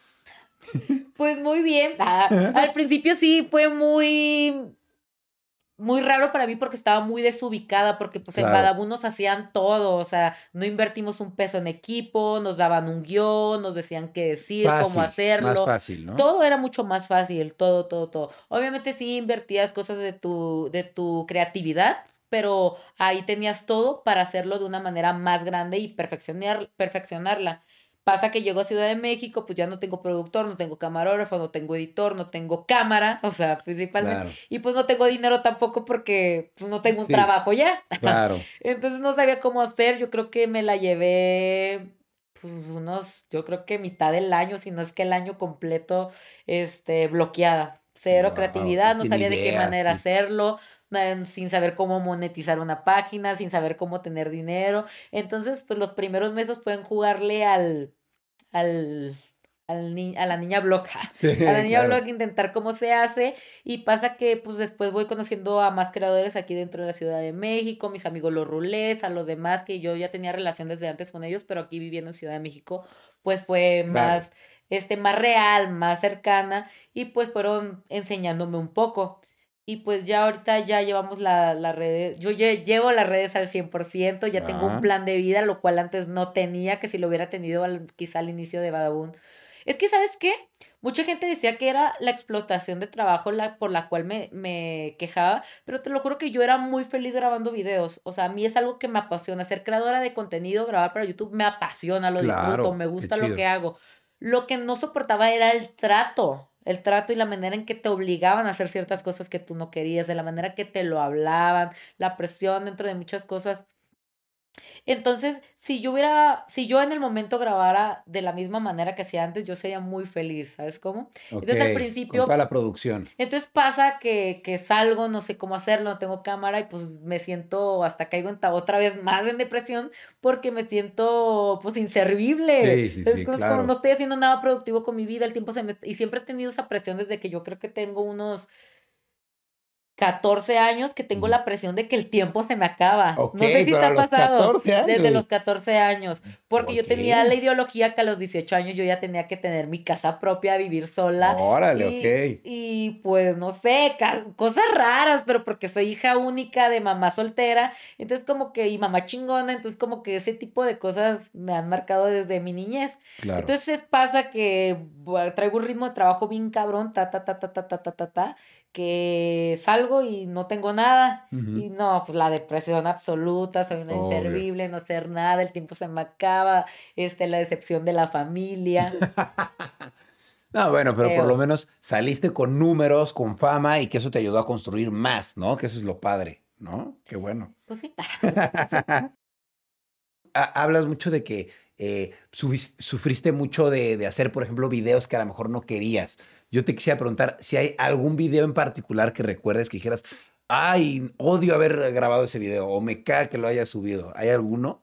Pues muy bien. Ah, al principio sí fue muy muy raro para mí porque estaba muy desubicada, porque pues en Claro. Badabun nos hacían todo, o sea, no invertimos un peso en equipo, nos daban un guion, nos decían qué decir, cómo Fácil, más hacerlo. fácil, ¿no? Todo era mucho más fácil, todo, todo, todo. Obviamente sí invertías cosas de tu, de tu creatividad, pero ahí tenías todo para hacerlo de una manera más grande y perfeccionar, perfeccionarla. Pasa que llego a Ciudad de México, pues ya no tengo productor, no tengo camarógrafo, no tengo editor, no tengo cámara, o sea, principalmente. Claro, Y pues no tengo dinero tampoco porque pues, no tengo un Sí. trabajo ya. claro. Entonces no sabía cómo hacer. Yo creo que me la llevé pues, unos, yo creo que mitad del año, si no es que el año completo, este, bloqueada. Cero Wow, creatividad, no sabía de qué manera sí. hacerlo, sin saber cómo monetizar una página, sin saber cómo tener dinero. Entonces, pues los primeros meses pueden jugarle al, al, al ni- a la niña bloca Sí, a la niña claro. blog intentar cómo se hace y pasa que pues después voy conociendo a más creadores aquí dentro de la Ciudad de México, mis amigos los rulés, a los demás que yo ya tenía relación desde antes con ellos, pero aquí viviendo en Ciudad de México pues fue más este más real, más cercana y pues fueron enseñándome un poco. Y pues ya ahorita ya llevamos la, la red, yo lle- llevo las redes al 100%, ya tengo un plan de vida, lo cual antes no tenía, que si lo hubiera tenido al, quizá al inicio de Badabun. Es que, ¿sabes qué? Mucha gente decía que era la explotación de trabajo la, por la cual me, me quejaba, pero te lo juro que yo era muy feliz grabando videos. O sea, a mí es algo que me apasiona. Ser creadora de contenido, grabar para YouTube, me apasiona, lo Claro, disfruto, me gusta lo que hago. Lo que no soportaba era el trato, el trato y la manera en que te obligaban a hacer ciertas cosas que tú no querías, de la manera que te lo hablaban, la presión dentro de muchas cosas. Entonces, si yo hubiera, si yo en el momento grabara de la misma manera que hacía antes, yo sería muy feliz, ¿sabes cómo? Entonces, al principio- Con toda la producción. Entonces pasa que, que salgo, no sé cómo hacerlo, no tengo cámara y pues me siento, hasta caigo en otra vez más en depresión porque me siento pues inservible. Sí, sí, Es sí, como- claro. como no estoy haciendo nada productivo con mi vida, el tiempo se me... Y siempre he tenido esa presión desde que yo creo que tengo unos 14 años, que tengo Ujú. la presión de que el tiempo se me acaba. Ok, no sé si te ha pasado. 14 años. Desde los 14 años. Porque yo tenía la ideología que a los 18 años yo ya tenía que tener mi casa propia, vivir sola. Órale, Y, ok. y, pues no sé, cosas raras, pero porque soy hija única de mamá soltera, entonces como que, y mamá chingona, entonces como que ese tipo de cosas me han marcado desde mi niñez. Claro. Entonces pasa que traigo un ritmo de trabajo bien cabrón, ta, ta, ta, ta, ta, ta, ta, ta, ta, que salgo y no tengo nada. Y no, pues la depresión absoluta, soy una Obvio. inservible, no hacer nada, el tiempo se me acaba, este, la decepción de la familia. No, bueno, pero por lo menos saliste con números, con fama y que eso te ayudó a construir más, ¿no? Que eso es lo padre, ¿no? Qué bueno. Pues sí. Ha- Hablas mucho de que eh, sufriste mucho de, de hacer, por ejemplo, videos que a lo mejor no querías. Yo te quisiera preguntar si hay algún video en particular que recuerdes que dijeras, ay, odio haber grabado ese video o me caga que lo haya subido. ¿Hay alguno?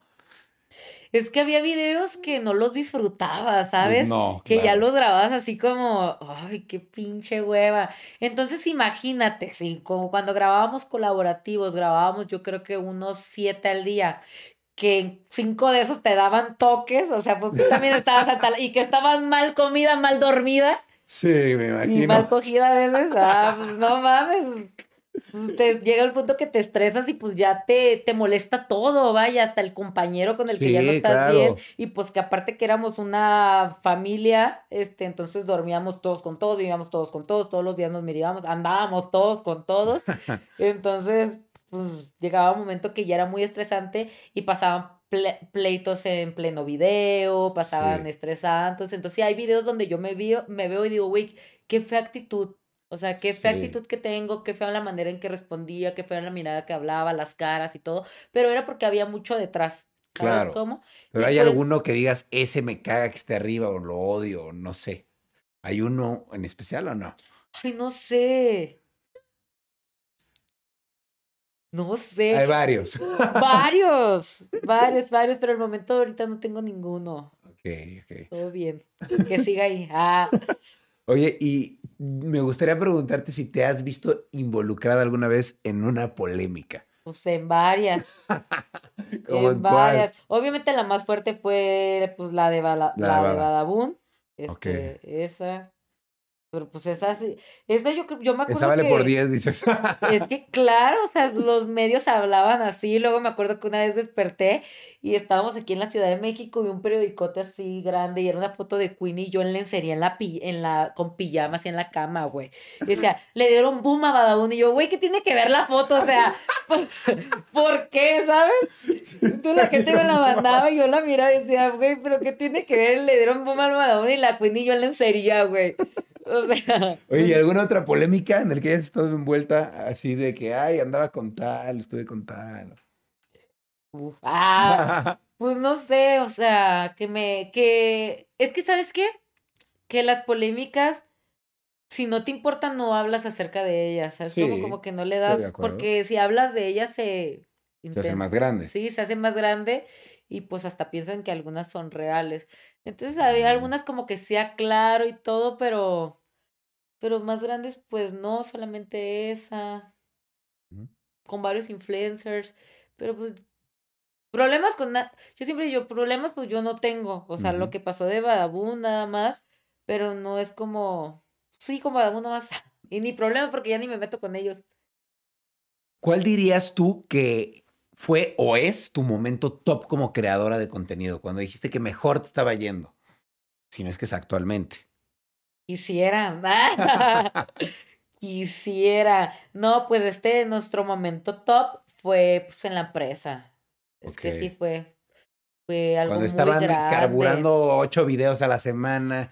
Es que había videos que no los disfrutaba, ¿sabes? No, Que ya los grababas así como, ay, qué pinche hueva. Entonces imagínate, sí, como cuando grabábamos colaborativos, grabábamos yo creo que unos siete al día, que cinco de esos te daban toques, o sea, pues tú también estabas hasta la- y que estabas mal comida, mal dormida Sí, me y imagino. mal cogida a veces, ah, pues no mames. Te llega el punto que te estresas y pues ya te, te molesta todo, vaya, hasta el compañero con el que ya no estás claro. bien. Y pues que aparte que éramos una familia, este, entonces dormíamos todos con todos, vivíamos todos con todos, todos los días nos mirábamos, andábamos todos con todos. Entonces, pues llegaba un momento que ya era muy estresante y pasaban ple- pleitos en pleno video, pasaban Sí. estresantes. Entonces, sí, hay videos donde yo me veo, me veo y digo, güey, qué fea actitud. O sea, qué fea Sí. actitud que tengo, qué fea la manera en que respondía, qué fea la mirada que hablaba, las caras y todo. Pero era porque había mucho detrás. ¿Sabes Claro. cómo? Pero Y hay pues- alguno que digas, ese me caga que esté arriba o lo odio, no sé. ¿Hay uno en especial o no? Ay, no sé. No sé. Hay varios. Varios, varios, varios, pero al momento ahorita no tengo ninguno. Ok, ok. Todo bien. Que siga ahí. Ah, Oye, y me gustaría preguntarte si te has visto involucrada alguna vez en una polémica. pues en varias. ¿Cómo en varias. Obviamente la más fuerte fue pues la de, Bala- La la de de Bada. Badabun. Ok. Este, esa. Pero pues esa sí. Esa yo, yo me acuerdo Esa vale que... por 10, dices. Es que claro, o sea, los medios hablaban así. Luego me acuerdo que una vez desperté y estábamos aquí en la Ciudad de México y un periodicote así grande y era una foto de Queen y yo en lencería en la, en la con pijama así en la cama, güey. Y decía, le dieron boom a Badabun y yo, güey, ¿qué tiene que ver la foto? O sea, ¿por, por qué, sabes? Entonces la gente me la mandaba y yo la miraba y decía, güey, pero ¿qué tiene que ver? Le dieron boom a Badabun y la Queen y yo en lencería, güey. O sea, Oye, ¿y alguna otra polémica en la que hayas estado envuelta así de que, ay, andaba con tal, estuve con tal? uf, ah, Pues no sé, o sea, que me, que, es que, ¿sabes qué? Que las polémicas, si no te importan, no hablas acerca de ellas, ¿sabes? Como, Sí, como que no le das, porque si hablas de ellas se... Se hace más grande. Sí, se hace más grande y pues hasta piensan que algunas son reales. Entonces había algunas como que sea claro y todo, pero, pero más grandes pues no, solamente esa con varios influencers, pero pues problemas con yo siempre digo problemas pues yo no tengo, o sea, lo que pasó de Badabun nada más, pero no es como sí con Badabun nada más y ni problemas porque ya ni me meto con ellos. ¿Cuál dirías tú que fue o es tu momento top como creadora de contenido? Cuando dijiste que mejor te estaba yendo. Si no es que es actualmente. Quisiera. Quisiera. No, pues este nuestro momento top fue pues en la empresa. Es que sí fue fue algo Cuando muy estaban grande. carburando ocho videos a la semana.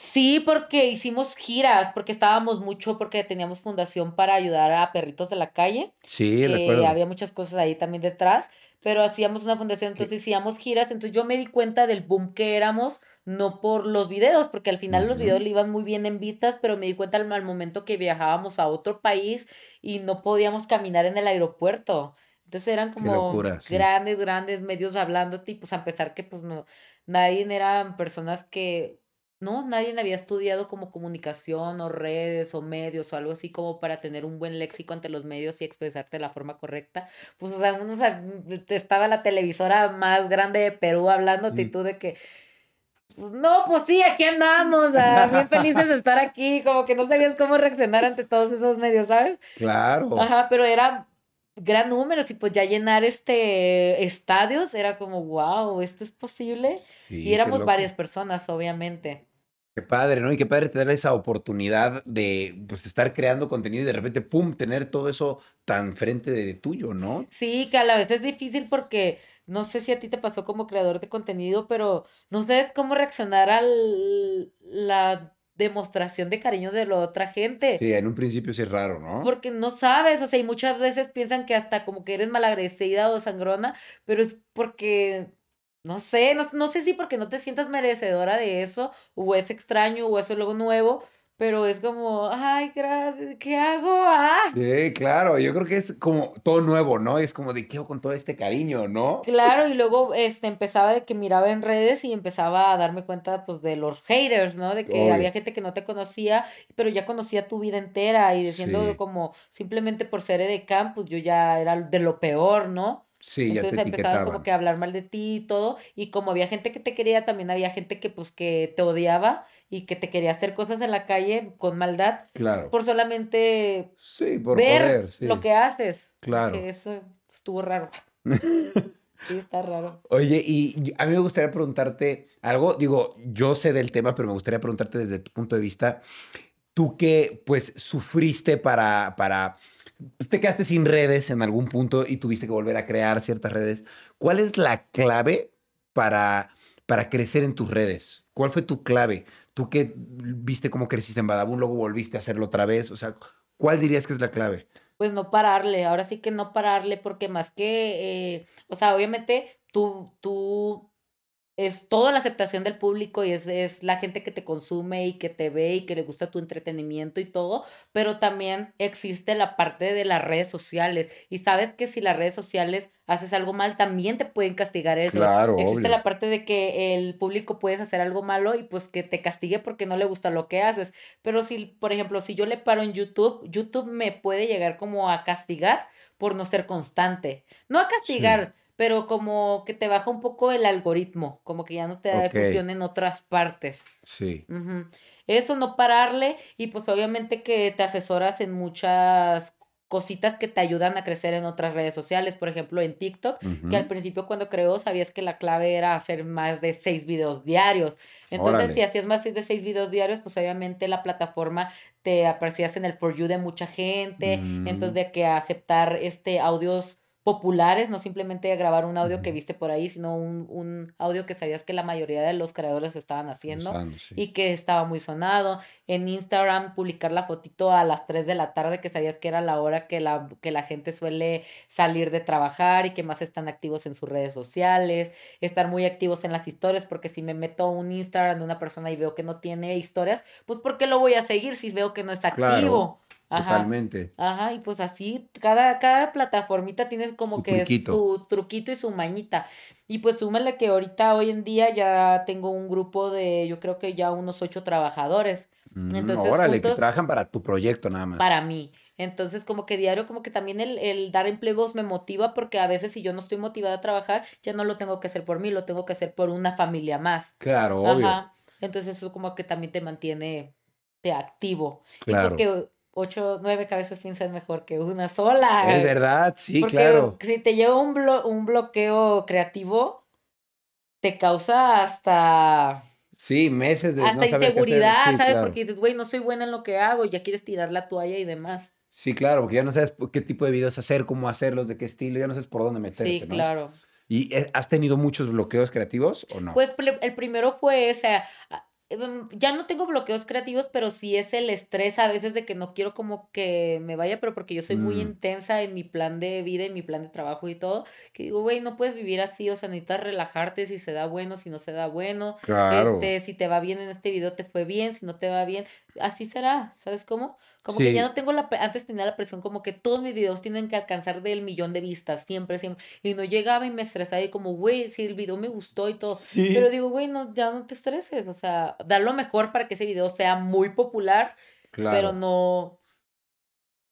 Sí, porque hicimos giras, porque estábamos mucho, porque teníamos fundación para ayudar a perritos de la calle, Sí, que recuerdo. había muchas cosas ahí también detrás, pero hacíamos una fundación, entonces hacíamos giras, entonces yo me di cuenta del boom que éramos, no por los videos, porque al final los videos le iban muy bien en vistas, pero me di cuenta al, al momento que viajábamos a otro país y no podíamos caminar en el aeropuerto. Entonces eran como locura, sí. grandes, grandes medios hablándote y pues a pesar que pues no, nadie eran personas que, no, nadie había estudiado como comunicación o redes o medios o algo así como para tener un buen léxico ante los medios y expresarte de la forma correcta. Pues o sea, uno, o sea, estaba la televisora más grande de Perú hablándote y Mm. tú de que, pues, no, pues sí, aquí andamos, bien felices de estar aquí, como que no sabías cómo reaccionar ante todos esos medios, ¿sabes? Claro. Ajá, pero era gran número, y pues ya llenar este estadios era como, wow, ¿esto es posible? Sí, y éramos varias personas, obviamente. Qué padre, ¿no? Y qué padre tener esa oportunidad de pues, estar creando contenido y de repente, pum, tener todo eso tan frente de tuyo, ¿no? Sí, que a la vez es difícil porque no sé si a ti te pasó como creador de contenido, pero no sabes cómo reaccionar a la demostración de cariño de la otra gente. Sí, en un principio sí es raro, ¿no? Porque no sabes, o sea, y muchas veces piensan que hasta como que eres malagradecida o sangrona, pero es porque, no sé, no, no sé si porque no te sientas merecedora de eso, o es extraño, o eso es algo nuevo, pero es como, ay, gracias, ¿qué hago? Ah, Sí, claro, yo creo que es como todo nuevo, ¿no? Es como de qué hago con todo este cariño, ¿no? claro, y luego este, empezaba de que miraba en redes y empezaba a darme cuenta, pues, de los haters, ¿no? De que Obvio. había gente que no te conocía, pero ya conocía tu vida entera y diciendo Sí. como, simplemente por ser de campus, yo ya era de lo peor, ¿no? Sí, ya te Entonces empezaban como que a hablar mal de ti y todo. Y como había gente que te quería, también había gente que pues que te odiaba y que te quería hacer cosas en la calle con maldad Claro. por solamente Sí, por ver sí. lo que haces. Claro. Que eso estuvo raro. Sí, está raro. Oye, y a mí me gustaría preguntarte algo, digo, yo sé del tema, pero me gustaría preguntarte desde tu punto de vista, tú que pues sufriste para, para, te quedaste sin redes en algún punto y tuviste que volver a crear ciertas redes, ¿cuál es la clave para, para crecer en tus redes? ¿Cuál fue tu clave? Tú que viste cómo creciste en Badabun, luego volviste a hacerlo otra vez, o sea, ¿cuál dirías que es la clave? Pues no pararle, ahora sí que no pararle, porque más que, eh, o sea, obviamente tú, tú es toda la aceptación del público y es, es, la gente que te consume y que te ve y que le gusta tu entretenimiento y todo, pero también existe la parte de las redes sociales. Y sabes que si las redes sociales haces algo mal, también te pueden castigar eso. Claro, existe la parte de que el público puedes hacer algo malo y pues que te castigue porque no le gusta lo que haces, pero si, por ejemplo, si yo le paro en YouTube, YouTube me puede llegar como a castigar por no ser constante, no a castigar pero como que te baja un poco el algoritmo, como que ya no te da difusión en otras partes. Sí. Eso, no pararle, y pues obviamente que te asesoras en muchas cositas que te ayudan a crecer en otras redes sociales, por ejemplo en TikTok, que al principio cuando creó sabías que la clave era hacer más de seis videos diarios. Entonces, si hacías más de seis videos diarios, pues obviamente la plataforma te aparecías en el For You de mucha gente, entonces mm. de que aceptar este audios populares, no simplemente grabar un audio que viste por ahí, sino un, un, audio que sabías que la mayoría de los creadores estaban haciendo y que estaba muy sonado. En Instagram, publicar la fotito a las 3 de la tarde, que sabías que era la hora que la, que la gente suele salir de trabajar y que más están activos en sus redes sociales. Estar muy activos en las historias, porque si me meto a un Instagram de una persona y veo que no tiene historias, pues ¿por qué lo voy a seguir si veo que no está activo? Totalmente. Ajá, y pues así, cada, cada plataformita tiene como que su truquito y su mañita. Y pues súmale que ahorita, hoy en día, ya tengo un grupo de, yo creo que ya unos ocho trabajadores. Mm, Entonces, órale, que trabajan para tu proyecto nada más. Para mí. Entonces, como que diario, como que también el, el, dar empleos me motiva porque a veces si yo no estoy motivada a trabajar, ya no lo tengo que hacer por mí, lo tengo que hacer por una familia más. Claro, obvio. Ajá. Entonces, eso como que también te mantiene te activo. Claro. Y pues ocho, nueve cabezas piensan mejor que una sola. Es verdad, sí, claro. Si te lleva un, un bloqueo creativo, te causa hasta... Sí, meses de hasta inseguridad, ¿sabes? Porque dices, güey, no soy buena en lo que hago, ya quieres tirar la toalla y demás. Sí, claro, porque ya no sabes qué tipo de videos hacer, cómo hacerlos, de qué estilo, ya no sabes por dónde meterte, Sí, claro. ¿Y eh, has tenido muchos bloqueos creativos o no? Pues el primero fue ese, Em, ya no tengo bloqueos creativos, pero sí es el estrés a veces de que no quiero como que me vaya, pero porque yo soy muy mm. intensa en mi plan de vida, en mi plan de trabajo y todo, que digo, güey, no puedes vivir así, o sea, necesitas relajarte si se da bueno, si no se da bueno, este, si te va bien en este video te fue bien, si no te va bien, así será, ¿sabes cómo? Como que ya no tengo la... Antes tenía la presión como que todos mis videos tienen que alcanzar del millón de vistas, siempre, siempre. Y no llegaba y me estresaba y como, güey, si el video me gustó y todo. Pero digo, güey, no, ya no te estreses. O sea, da lo mejor para que ese video sea muy popular, pero no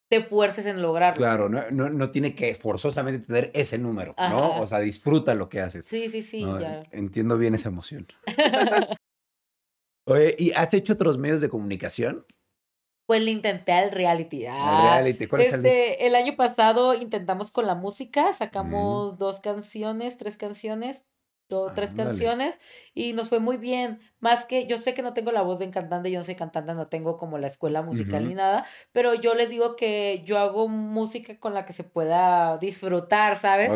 te fuerces en lograrlo. Claro, no, no, no, tiene que forzosamente tener ese número, ¿no? O sea, disfruta lo que haces. Sí, sí, sí, ya. Entiendo bien esa emoción. Oye, ¿y has hecho otros medios de comunicación? Pues le intenté al reality. Ah, reality, ¿cuál este, el... el año pasado intentamos con la música, sacamos dos canciones, tres canciones, tres canciones y nos fue muy bien. Más que yo sé que no tengo la voz de cantante, yo no soy cantante, no tengo como la escuela musical ni nada, pero yo les digo que yo hago música con la que se pueda disfrutar, ¿sabes?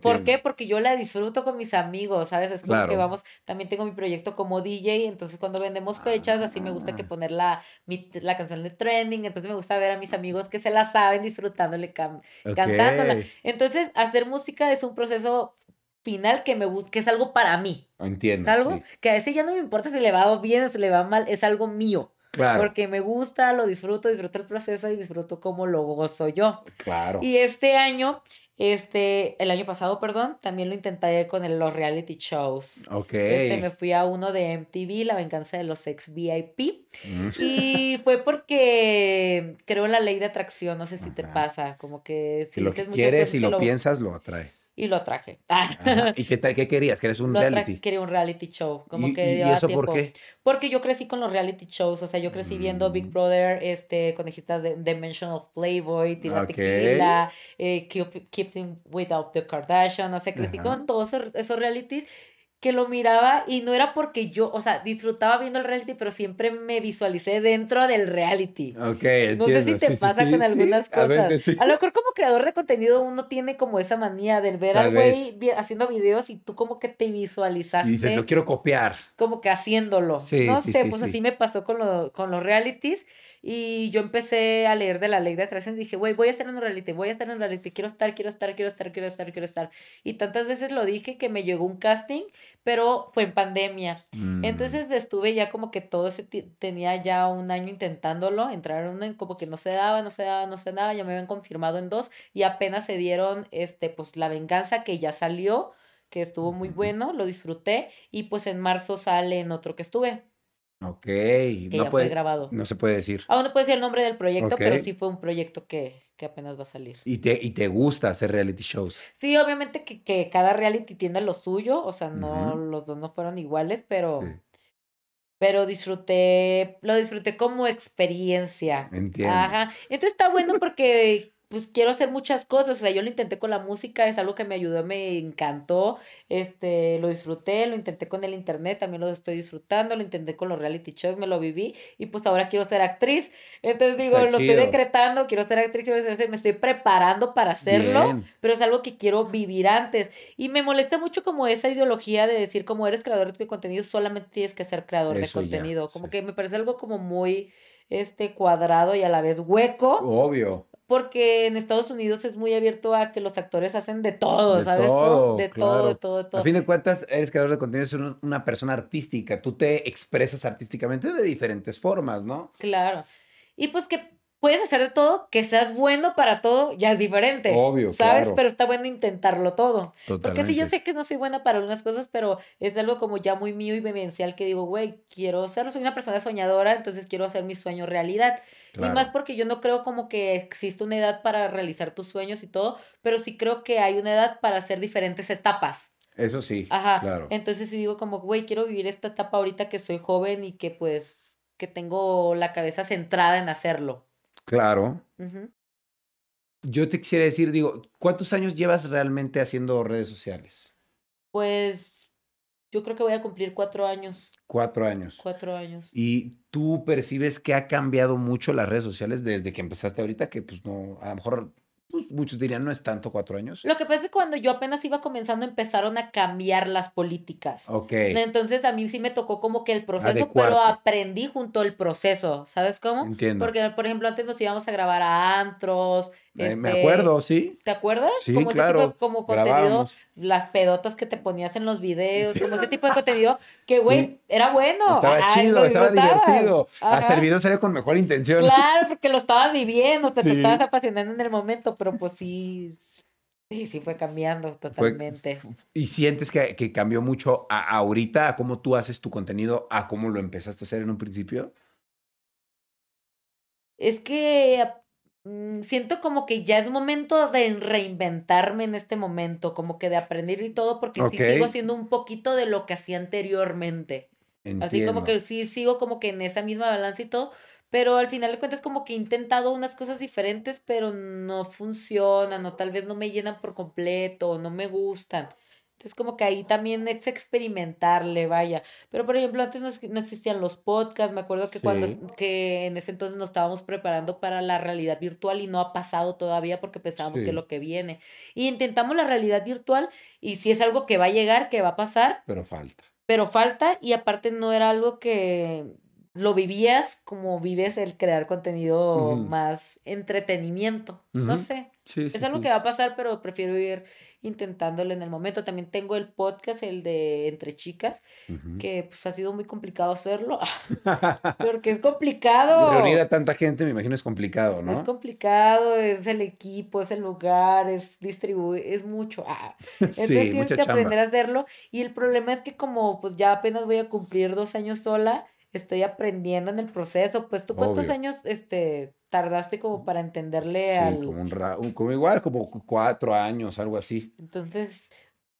¿Por qué? Porque yo la disfruto con mis amigos, ¿sabes? Es como que vamos, también tengo mi proyecto como DJ, entonces cuando vendemos fechas, así me gusta que ah. poner la, la canción de trending, entonces me gusta ver a mis amigos que se la saben disfrutándole, cantándola. Entonces, hacer música es un proceso final que me que es algo para mí. Entiendo. Es algo que a ese ya no me importa si le va bien o si le va mal, es algo mío. Claro. Porque me gusta, lo disfruto, disfruto el proceso y disfruto cómo lo gozo yo. Claro. Y este año, este, el año pasado, perdón, también lo intenté con el, los reality shows. Ok. Este, me fui a uno de MTV, La Venganza de los Ex VIP. Mm. Y fue porque creo la ley de atracción, no sé si te pasa, como que si, lo que quieres y lo, lo piensas, lo atraes y lo traje. ¿Y qué, qué querías? ¿Querías un reality? Quería un reality show. Como ¿Y, que ¿y eso por qué? Porque yo crecí con los reality shows. O sea, yo crecí viendo Big mm. Brother, este, conejitas de Dimensional Playboy, Tila Tequila, eh, Keep, Without the Kardashian. O sea, crecí con todos esos realities que lo miraba y no era porque yo, o sea, disfrutaba viendo el reality, pero siempre me visualicé dentro del reality. Ok, entiendo. No sé si te pasa con algunas cosas. A, lo mejor como creador de contenido uno tiene como esa manía del ver al güey haciendo videos y tú como que te visualizaste. Y dices, lo quiero copiar. Como que haciéndolo. no sé, pues así me pasó con, lo, con los realities Y yo empecé a leer de la ley de atracción y dije, güey, voy a hacer un reality, voy a estar en un reality, quiero estar, quiero estar, quiero estar, quiero estar, quiero estar. Y tantas veces lo dije que me llegó un casting, pero fue en pandemia. Mm. Entonces estuve ya como que todo ese ti- tenía ya un año intentándolo, entraron en como que no se daba, no se daba, no se daba, ya me habían confirmado en dos y apenas se dieron este pues la venganza que ya salió, que estuvo muy bueno, lo disfruté y pues en marzo sale en otro que estuve, Ok, que no ya puede, fue grabado. no se puede decir. Aún no puedo decir el nombre del proyecto, pero sí fue un proyecto que, que apenas va a salir. Y te, y te gusta hacer reality shows. Sí, obviamente que, que cada reality tiene lo suyo, o sea, no, los dos no fueron iguales, pero, Sí, pero disfruté, lo disfruté como experiencia. entiendo. Ajá. Entonces está bueno porque pues quiero hacer muchas cosas. O sea, yo lo intenté con la música, es algo que me ayudó, me encantó. Este, lo disfruté, lo intenté con el internet, también lo estoy disfrutando, lo intenté con los reality shows, me lo viví y pues ahora quiero ser actriz. Entonces digo, Está lo estoy decretando, quiero ser actriz, quiero ser, me estoy preparando para hacerlo, Bien. pero es algo que quiero vivir antes. Y me molesta mucho como esa ideología de decir como eres creador de contenido, solamente tienes que ser creador Eso de ya, contenido. Como sí. que me parece algo como muy este cuadrado y a la vez hueco, Obvio. Porque en Estados Unidos es muy abierto a que los actores hacen de todo, De ¿sabes? todo, de claro. todo, de todo, de todo. A fin de cuentas, eres creador de contenido, eres una persona artística. Tú te expresas artísticamente de diferentes formas, ¿no? Claro. Y pues que puedes hacer de todo, que seas bueno para todo, ya es diferente. Obvio, ¿Sabes? claro. Pero está bueno intentarlo todo. Porque sí, yo Totalmente. sé que no soy buena para algunas cosas, pero es algo como ya muy mío y vivencial que digo, güey, quiero serlo. Soy una persona soñadora, entonces quiero hacer mi sueño realidad. Y más porque yo no creo como que existe una edad para realizar tus sueños y todo, pero sí creo que hay una edad para hacer diferentes etapas. Eso sí, Ajá. claro. Entonces sí digo como, güey, quiero vivir esta etapa ahorita que soy joven y que pues que tengo la cabeza centrada en hacerlo. Claro. Yo te quisiera decir, digo, ¿cuántos años llevas realmente haciendo redes sociales? Pues yo creo que voy a cumplir cuatro años. Cuatro años. Cuatro años. ¿Y tú percibes que ha cambiado mucho las redes sociales desde que empezaste ahorita? Que pues no, a lo mejor pues, muchos dirían no es tanto cuatro años. Lo que pasa es que cuando yo apenas iba comenzando empezaron a cambiar las políticas. Ok. Entonces a mí sí me tocó como que el proceso, Adecuarte. pero aprendí junto al proceso, ¿sabes cómo? Entiendo. Porque, por ejemplo, antes nos íbamos a grabar a antros. Eh, me este, acuerdo, sí. ¿Te acuerdas? Sí, como ese claro, tipo de- como contenido, las pedotas que te ponías en los videos, Sí. como ese tipo de contenido que, güey, Sí. era bueno. Estaba Ay, chido, estaba divertido. Hasta el video salió con mejor intención. Claro, porque lo estabas viviendo, o sea, te estabas apasionando en el momento, pero pues sí, sí, sí fue cambiando totalmente. ¿Y sientes que, que cambió mucho a, ahorita a cómo tú haces tu contenido, a cómo lo empezaste a hacer en un principio? Es que siento como que ya es momento de reinventarme en este momento, como que de aprender y todo, porque sí sigo haciendo un poquito de lo que hacía anteriormente. Así como que sí sigo como que en esa misma balanza y todo, pero al final de cuentas como que he intentado unas cosas diferentes, pero no funcionan o tal vez no me llenan por completo o no me gustan. Entonces como que ahí también es experimentarle, vaya. Pero por ejemplo, antes no, no existían los podcasts, me acuerdo que cuando que en ese entonces nos estábamos preparando para la realidad virtual y no ha pasado todavía porque pensábamos que es lo que viene. Y intentamos la realidad virtual y si es algo que va a llegar, que va a pasar, Pero falta. pero falta y aparte no era algo que lo vivías como vives el crear contenido más entretenimiento. No sé, Sí, es algo que va a pasar, pero prefiero ir intentándolo en el momento. También tengo el podcast, el de Entre Chicas, que pues ha sido muy complicado hacerlo, porque es complicado. Reunir a tanta gente, me imagino, es complicado, ¿no? Es complicado, es el equipo, es el lugar, es distribuir, es mucho. Ah. Entonces sí, tienes mucha que aprender a hacerlo. Y el problema es que como pues ya apenas voy a cumplir dos años sola, estoy aprendiendo en el proceso. Pues tú cuántos Obvio. años este tardaste como para entenderle Sí, al... como, un ra- como igual, como cu- cuatro años, algo así. Entonces,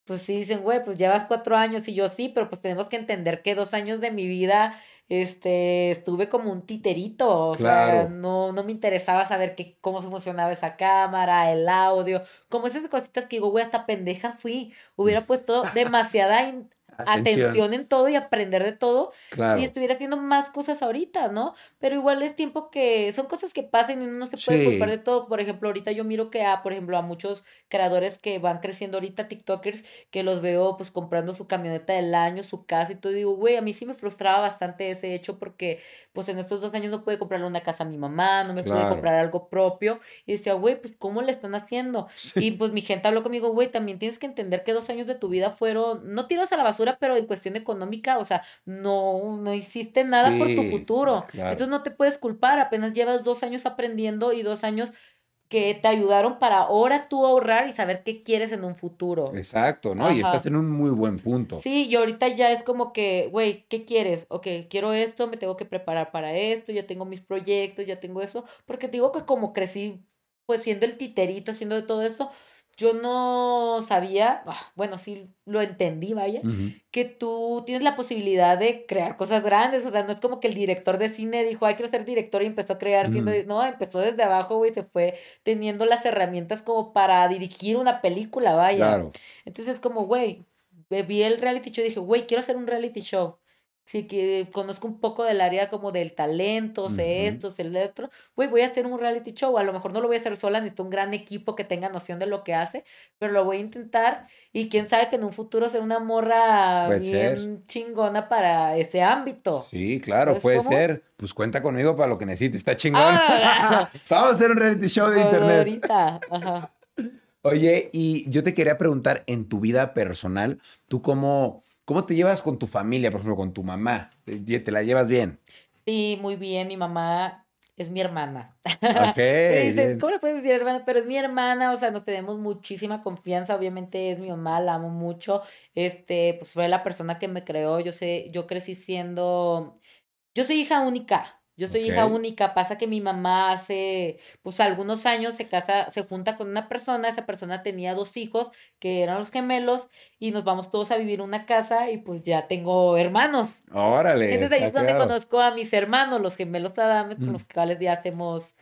pues sí dicen, güey, pues llevas cuatro años y yo sí, pero pues tenemos que entender que dos años de mi vida, este, estuve como un titerito, o sea, no, no me interesaba saber qué, cómo se funcionaba esa cámara, el audio, como esas cositas que digo, güey, hasta pendeja fui, hubiera puesto demasiada in- atención. en todo y aprender de todo. Y estuviera haciendo más cosas ahorita, ¿no? Pero igual es tiempo que son cosas que pasan y uno no se puede culpar de todo. Por ejemplo, ahorita yo miro que a, por ejemplo, a muchos creadores que van creciendo ahorita, TikTokers, que los veo pues comprando su camioneta del año, su casa y todo. Y digo, güey, a mí sí me frustraba bastante ese hecho porque pues en estos dos años no pude comprarle una casa a mi mamá, no me pude comprar algo propio. Y decía, güey, pues ¿cómo le están haciendo? Y pues mi gente habló conmigo, güey, también tienes que entender que dos años de tu vida fueron, no tiros a la basura, pero en cuestión económica, o sea, no, no hiciste nada por tu futuro. Entonces no te puedes culpar, apenas llevas dos años aprendiendo y dos años que te ayudaron para ahora tú ahorrar y saber qué quieres en un futuro. Exacto, ¿no? Y estás en un muy buen punto. Sí, y ahorita ya es como que, güey, ¿qué quieres? Ok, quiero esto, me tengo que preparar para esto, ya tengo mis proyectos, ya tengo eso, porque digo que como crecí, pues siendo el titerito, haciendo de todo esto, yo no sabía, ah, bueno, sí lo entendí, vaya, que tú tienes la posibilidad de crear cosas grandes, o sea, no es como que el director de cine dijo, ay, quiero ser director y empezó a crear, no, empezó desde abajo, güey, se fue teniendo las herramientas como para dirigir una película, vaya. Claro. Entonces, como, güey, vi el reality show y dije, güey, quiero hacer un reality show. Sí, que conozco un poco del área como del talento, sé esto, sé el otro. Güey, voy a hacer un reality show. A lo mejor no lo voy a hacer sola, necesito un gran equipo que tenga noción de lo que hace, pero lo voy a intentar. Y quién sabe que en un futuro sea una morra bien chingona para ese ámbito. Sí, claro, puede ser. Pues cuenta conmigo para lo que necesites. Está chingón. Ah, Vamos a hacer un reality show de internet. Ahorita, ajá. Oye, y yo te quería preguntar, en tu vida personal, ¿tú cómo ¿Cómo te llevas con tu familia, por ejemplo, con tu mamá? ¿Te la llevas bien? Sí, muy bien. Mi mamá es mi hermana. Ok. ¿Cómo le puedes decir hermana? Pero es mi hermana, o sea, nos tenemos muchísima confianza. Obviamente es mi mamá, la amo mucho. Este, pues fue la persona que me creó. Yo sé, yo crecí siendo. Yo soy hija única. Yo soy hija única, pasa que mi mamá hace pues algunos años se casa, se junta con una persona, esa persona tenía dos hijos que eran los gemelos y nos vamos todos a vivir en una casa y pues ya tengo hermanos. Órale. Entonces ahí es donde conozco a mis hermanos, los gemelos Adames, con mm. los cuales ya hacemos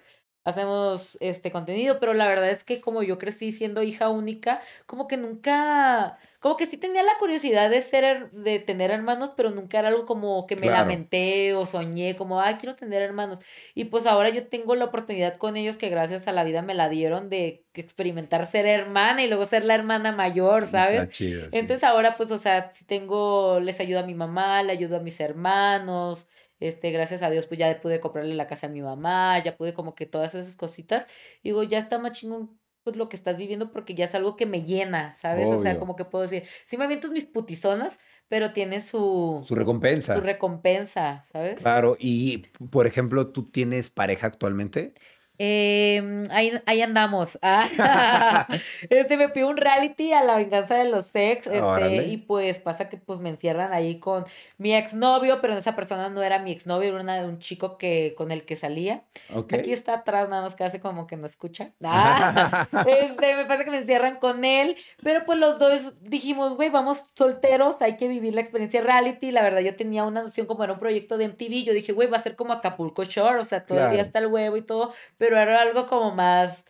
hacemos este contenido, pero la verdad es que como yo crecí siendo hija única, como que nunca como que sí tenía la curiosidad de ser, de tener hermanos, pero nunca era algo como que me lamenté o soñé, como, ay, quiero tener hermanos. Y pues ahora yo tengo la oportunidad con ellos que gracias a la vida me la dieron de experimentar ser hermana y luego ser la hermana mayor, ¿sabes? Entonces ahora pues, o sea, si tengo, les ayudo a mi mamá, le ayudo a mis hermanos, este, gracias a Dios, pues ya pude comprarle la casa a mi mamá, ya pude como que todas esas cositas. digo, ya está más chingón pues lo que estás viviendo porque ya es algo que me llena, ¿sabes? O sea, como que puedo decir, sí me aviento mis putizonas, pero tiene su... Su recompensa. Su recompensa, ¿sabes? Claro, y por ejemplo, ¿tú tienes pareja actualmente? Eh, ahí, ahí andamos. Ah, este me pidió un reality a la venganza de los ex. Este, y pues pasa que pues me encierran ahí con mi exnovio, pero esa persona no era mi exnovio, era un chico que, con el que salía. Aquí está atrás, nada más que hace como que no escucha. Ah, este, me pasa que me encierran con él. Pero pues los dos dijimos, güey, vamos solteros, hay que vivir la experiencia reality. La verdad, yo tenía una noción como era un proyecto de MTV. Yo dije, güey, va a ser como Acapulco Shore, o sea, todo el día está el huevo y todo. Pero pero era algo como más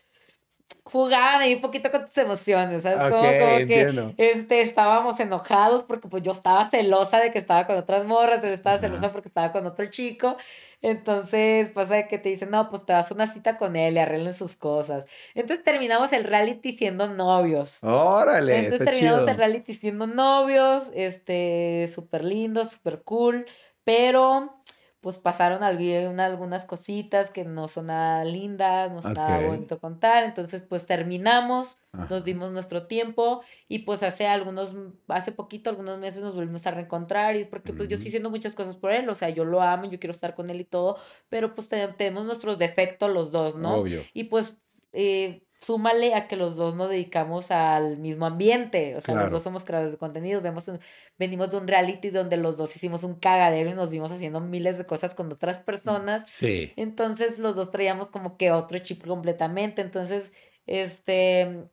jugada y un poquito con tus emociones, ¿sabes? como, que este, estábamos enojados porque pues yo estaba celosa de que estaba con otras morras, él estaba celosa porque estaba con otro chico. Entonces pasa que te dicen, no, pues te vas a una cita con él y arreglen sus cosas. Entonces terminamos el reality siendo novios. Órale. Entonces terminamos el reality siendo novios, este, súper lindo, súper cool, pero pues pasaron algunas cositas que no son nada lindas, no está bonito contar, entonces pues terminamos, nos dimos nuestro tiempo y pues hace algunos, hace poquito, algunos meses nos volvimos a reencontrar y porque pues yo sí haciendo muchas cosas por él, o sea, yo lo amo, yo quiero estar con él y todo, pero pues tenemos nuestros defectos los dos, ¿no? Obvio. Y pues... Eh, súmale a que los dos nos dedicamos al mismo ambiente, o sea, los dos somos creadores de contenido, vemos venimos de un reality donde los dos hicimos un cagadero y nos vimos haciendo miles de cosas con otras personas. Sí. Entonces los dos traíamos como que otro chip completamente, entonces este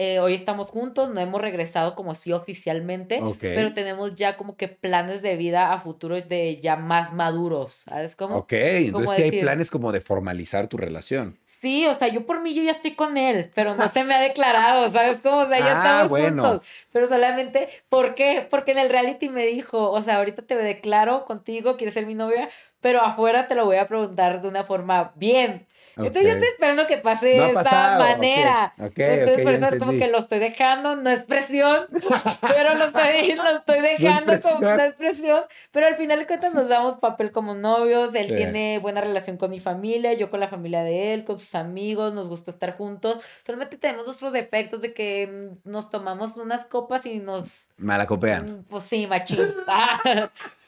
eh, hoy estamos juntos, no hemos regresado como sí oficialmente, pero tenemos ya como que planes de vida a futuro de ya más maduros, ¿sabes cómo? Ok, entonces ¿Cómo sí hay planes como de formalizar tu relación. Sí, o sea, yo por mí yo ya estoy con él, pero no se me ha declarado, ¿sabes cómo? O sea, ya Ah, estamos bueno. juntos. Pero solamente, ¿por qué? Porque en el reality me dijo, o sea, ahorita te declaro contigo, quieres ser mi novia, pero afuera te lo voy a preguntar de una forma bien. Entonces yo estoy esperando que pase No de ok, manera. ok, Entonces ok, por eso es como que lo estoy dejando, no es presión, pero lo estoy, lo estoy dejando como no es presión. Pero al final de cuentas nos damos papel como novios, él Sí. tiene buena relación con mi familia, yo con la familia de él, con sus amigos, nos gusta estar juntos. Solamente tenemos nuestros defectos de que nos tomamos unas copas y nos... Malacopean. mm, Pues sí, machín. Ah,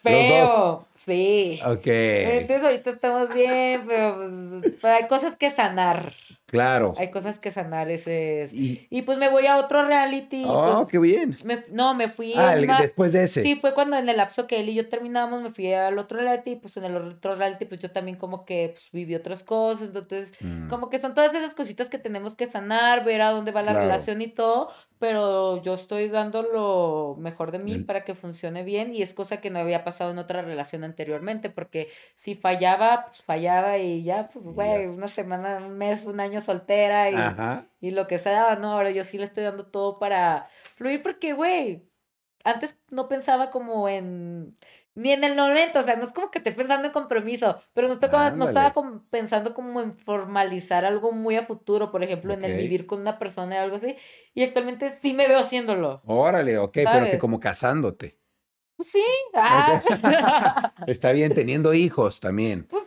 feo. Sí. Ok. Entonces ahorita estamos bien, pero pues, pero hay cosas que sanar. Claro. Hay cosas que sanar ese es. Y, Y pues me voy a otro reality. oh, pues, qué bien. me- no, me fui Ah, el- después de ese. Sí, fue cuando en el lapso que él y yo terminamos, me fui al otro reality, pues en el otro reality, pues yo también como que pues, viví otras cosas, entonces Mm. como que son todas esas cositas que tenemos que sanar, ver a dónde va la Claro. relación y todo, pero yo estoy dando lo mejor de mí El- para que funcione bien y es cosa que no había pasado en otra relación anteriormente, porque si fallaba, pues fallaba y ya, pues Y güey, una semana, un mes, un año soltera y, y lo que sea, no, ahora yo sí le estoy dando todo para fluir porque, güey, antes no pensaba como en... Ni en el momento, o sea, no es como que esté pensando en compromiso, pero no, estoy como- no estaba como pensando como en formalizar algo muy a futuro, por ejemplo, en el vivir con una persona o algo así, y actualmente sí me veo haciéndolo. Órale, ok, pero que como casándote. Pues sí, ah, Está bien, teniendo hijos también. pues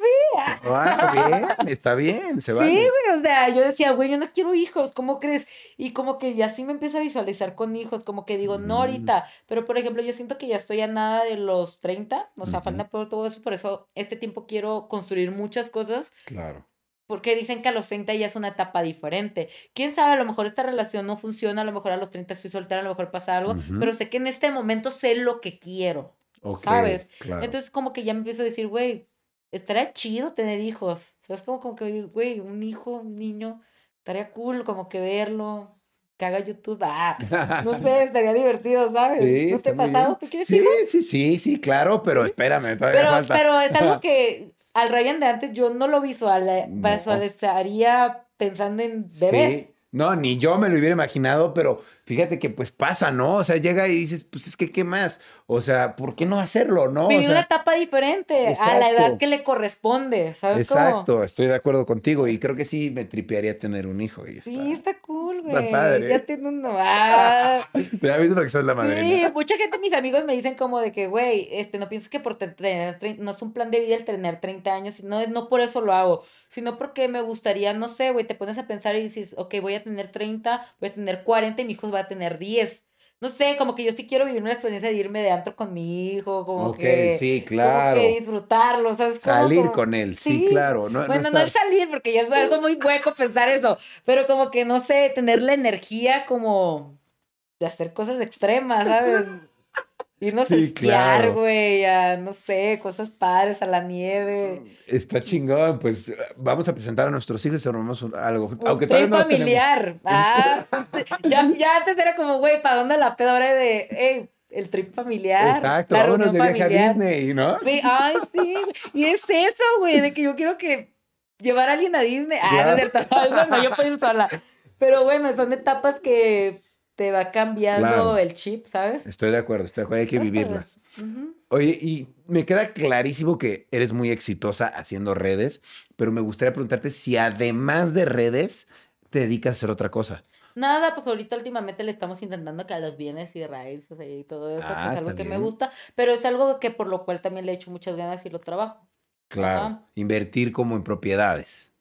ah. Bien, está bien, se Sí, vale. güey, o sea, yo decía, güey, yo no quiero hijos, ¿cómo crees? Y como que ya sí me empiezo a visualizar con hijos, como que digo, no Mm. ahorita, pero por ejemplo, yo siento que ya estoy a nada de los 30, o sea, falta por todo eso, por eso este tiempo quiero construir muchas cosas, Claro. porque dicen que a los 30 ya es una etapa diferente. Quién sabe, a lo mejor esta relación no funciona, a lo mejor a los 30 estoy soltera, a lo mejor pasa algo, pero sé que en este momento sé lo que quiero. Ok, ¿Sabes? claro. Entonces como que ya me empiezo a decir, güey, estaría chido tener hijos. O sea, es como, como que, güey, un hijo, un niño, estaría cool como que verlo, que haga YouTube. Ah, no sé, estaría divertido, ¿sabes? Sí, ¿No te ha pasado? ¿Tú quieres Sí, hijos? sí, sí, sí, claro, pero espérame, todavía Pero, falta. pero es algo que al Ryan de antes yo no lo visual, No. visualizaría pensando en bebé. Sí. No, ni yo me lo hubiera imaginado, pero fíjate que pues pasa, ¿no? O sea, llega y dices, pues es que, ¿qué más? O sea, ¿por qué no hacerlo, no? O Vivir una etapa diferente a la edad que le corresponde, ¿sabes cómo? exacto, estoy de acuerdo contigo y creo que sí me tripearía tener un hijo. Y Sí, está cool, güey. Está padre. Ya tiene uno. Ah. ¿Ya viste lo que es la madrina? Sí, mucha gente, mis amigos me dicen como de que, güey, este, no pienses que por te- tener, no es un plan de vida el tener 30 años, no, no por eso lo hago, sino porque me gustaría, no sé, güey, te pones a pensar y dices, ok, voy a tener 30, voy a tener 40 y mi hijo va a tener 10. No sé, como que yo sí quiero vivir una experiencia de irme de antro con mi hijo, como que... sí, como claro. que disfrutarlo, ¿sabes? Como- Salir como- con él, sí, Sí. claro. No, no bueno, no estar- es salir, porque ya es algo muy hueco pensar eso, pero como que, no sé, tener la energía como de hacer cosas extremas, ¿sabes? Irnos a esquiar, claro. güey, a, no sé, cosas padres, a la nieve. Está chingón, pues vamos a presentar a nuestros hijos y armamos algo. Un Aunque trip todavía no familiar. Ah, ya, ya antes era como, güey, ¿para dónde la pedo? Ahora de, hey, el trip familiar. Exacto, la vámonos de viaje a familiar. Disney, ¿no? Sí, ay, sí. Y es eso, güey, de que yo quiero que llevar a alguien a Disney. Ah, no es cierto. Eso no, yo puedo ir sola. Pero bueno, son etapas que te va cambiando Claro. el chip, ¿sabes? Estoy de acuerdo, estoy de acuerdo, hay que vivirlas. Oye, y me queda clarísimo que eres muy exitosa haciendo redes, pero me gustaría preguntarte si además de redes te dedicas a hacer otra cosa. Nada, pues ahorita últimamente le estamos intentando que a los bienes y raíces y todo eso, Ah, que es algo que me gusta, pero es algo que por lo cual también le he hecho muchas ganas y lo trabajo. Claro, Ajá. invertir como en propiedades.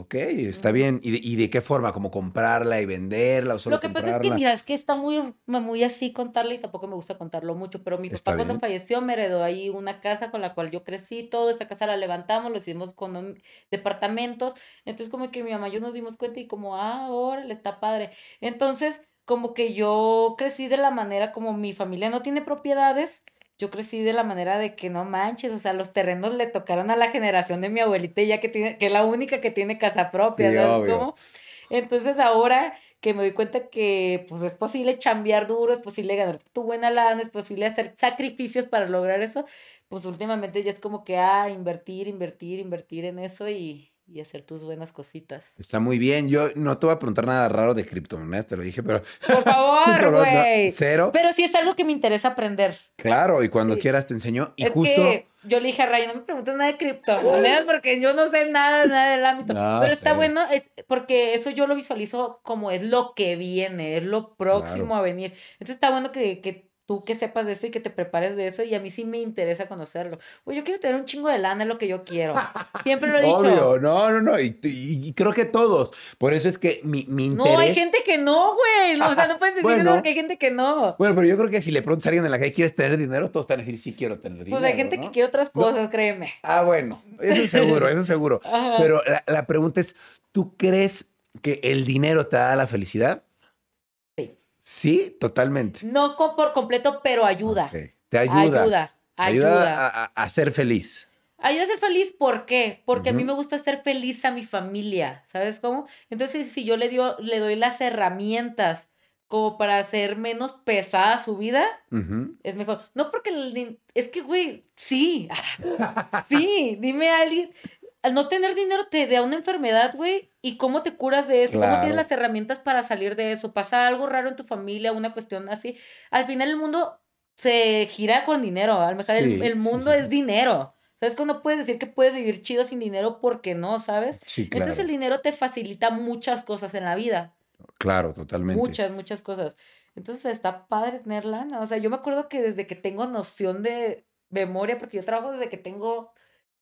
Ok, está bien. ¿Y de, y de qué forma? ¿Como comprarla y venderla o solo Lo que pasa es que, mira, es que está muy, muy así contarle y tampoco me gusta contarlo mucho, pero mi Está papá cuando falleció me heredó ahí una casa con la cual yo crecí, todo, esta casa la levantamos, lo hicimos con departamentos, entonces como que mi mamá y yo nos dimos cuenta y como, ah, órale, está padre. Entonces, como que yo crecí de la manera como mi familia no tiene propiedades, yo crecí de la manera de que no manches, o sea, los terrenos le tocaron a la generación de mi abuelita, ya que tiene, que es la única que tiene casa propia, Sí, ¿sabes cómo? Entonces ahora que me doy cuenta que pues es posible chambear duro, es posible ganar tu buena lana, es posible hacer sacrificios para lograr eso, pues últimamente ya es como que, ah, invertir, invertir, invertir en eso y, y hacer tus buenas cositas. Está muy bien. Yo no te voy a preguntar nada raro de criptomonedas, te lo dije, pero. Por favor, güey. cero. Pero sí es algo que me interesa aprender. Claro, y cuando quieras te enseño. Y justo. yo le dije a Ray, no me preguntes nada de criptomonedas porque yo no sé nada, nada del ámbito. pero está bueno porque eso yo lo visualizo como es lo que viene, es lo próximo a venir. Entonces está bueno que, que tú que sepas de eso y que te prepares de eso y a mí sí me interesa conocerlo. Pues yo quiero tener un chingo de lana, es lo que yo quiero. Siempre lo he dicho. Obvio, no, no, no, y, creo que todos. Por eso es que mi, mi interés... No, hay gente que no, güey. O sea, no puedes decir eso porque hay gente que no. Bueno, pero yo creo que si le preguntas a alguien en la calle, ¿quieres tener dinero? Todos están a decir, sí quiero tener dinero. Pues hay gente que quiere otras cosas, créeme. Ah, bueno, eso es seguro, eso es seguro. Pero la, la pregunta es, ¿tú crees que el dinero te da la felicidad? Sí, totalmente. No por completo, pero ayuda. Te ayuda. Ayuda. Ayuda, a, ser feliz. Ayuda a ser feliz, ¿por qué? Porque a mí me gusta ser feliz a mi familia, ¿sabes cómo? Entonces, si yo le, dio, le doy las herramientas como para hacer menos pesada su vida, es mejor. No porque es que, güey, sí, sí, dime a alguien, al no tener dinero te da una enfermedad, güey, y cómo te curas de eso, cómo tienes las herramientas para salir de eso, pasa algo raro en tu familia, una cuestión así. Al final el mundo se gira con dinero, al mejor el, mundo es dinero. ¿Sabes cuando puedes decir que puedes vivir chido sin dinero porque no, sabes? Sí, claro. Entonces el dinero te facilita muchas cosas en la vida. Claro, totalmente. Muchas, muchas cosas. Entonces está padre tener lana. O sea, yo me acuerdo que desde que tengo noción de memoria, porque yo trabajo desde que tengo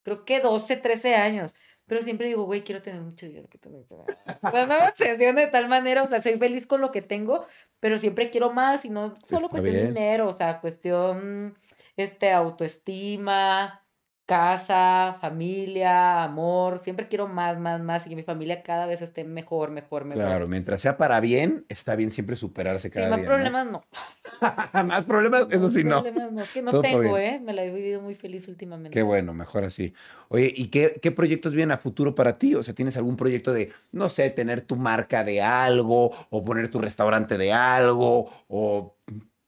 creo que 12, 13 años. Pero siempre digo, güey, quiero tener mucho dinero. Que tener... no me obsesiono de tal manera, o sea, soy feliz con lo que tengo, pero siempre quiero más y no solo cuestión de dinero, o sea, cuestión, este, autoestima, casa, familia, amor, siempre quiero más, más, más y que mi familia cada vez esté mejor, mejor, mejor. Claro, mientras sea para bien, está bien siempre superarse cada sí, más problemas no. más problemas, eso sí no. Problemas no, que no tengo, ¿eh? Me la he vivido muy feliz últimamente. Qué bueno, mejor así. Oye, ¿y qué, qué proyectos vienen a futuro para ti? O sea, ¿tienes algún proyecto de, no sé, tener tu marca de algo o poner tu restaurante de algo o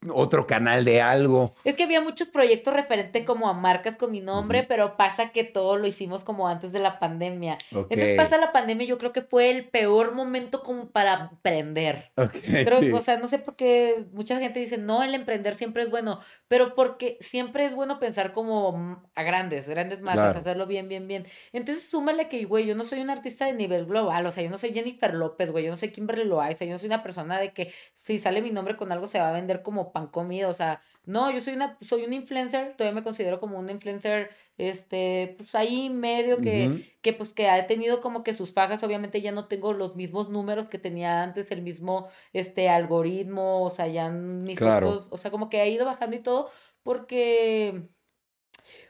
otro canal de algo. Es que había muchos proyectos referentes como a marcas con mi nombre, pero pasa que todo lo hicimos como antes de la pandemia. Entonces pasa la pandemia, yo creo que fue el peor momento como para emprender. O sea, no sé por qué mucha gente dice, no, el emprender siempre es bueno, pero porque siempre es bueno pensar como a grandes, grandes masas, hacerlo bien, bien, bien. Entonces súmale que, güey, yo no soy un artista de nivel global, o sea, yo no soy Jennifer López, güey, yo no soy Kimberly Loaiza, yo no soy una persona de que si sale mi nombre con algo se va a vender como pan comido, o sea, no, yo soy una, soy un influencer, todavía me considero como un influencer, este, pues ahí medio que, que pues que ha tenido como que sus fajas, obviamente ya no tengo los mismos números que tenía antes, el mismo, este, algoritmo, o sea, ya mis claro. o sea, como que ha ido bajando y todo, porque...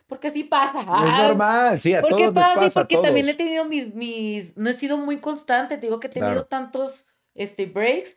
Porque así pasa. es normal, sí, a todos pasa? pasa porque también he tenido mis, mis, no he sido muy constante, te digo que he tenido tantos, este, breaks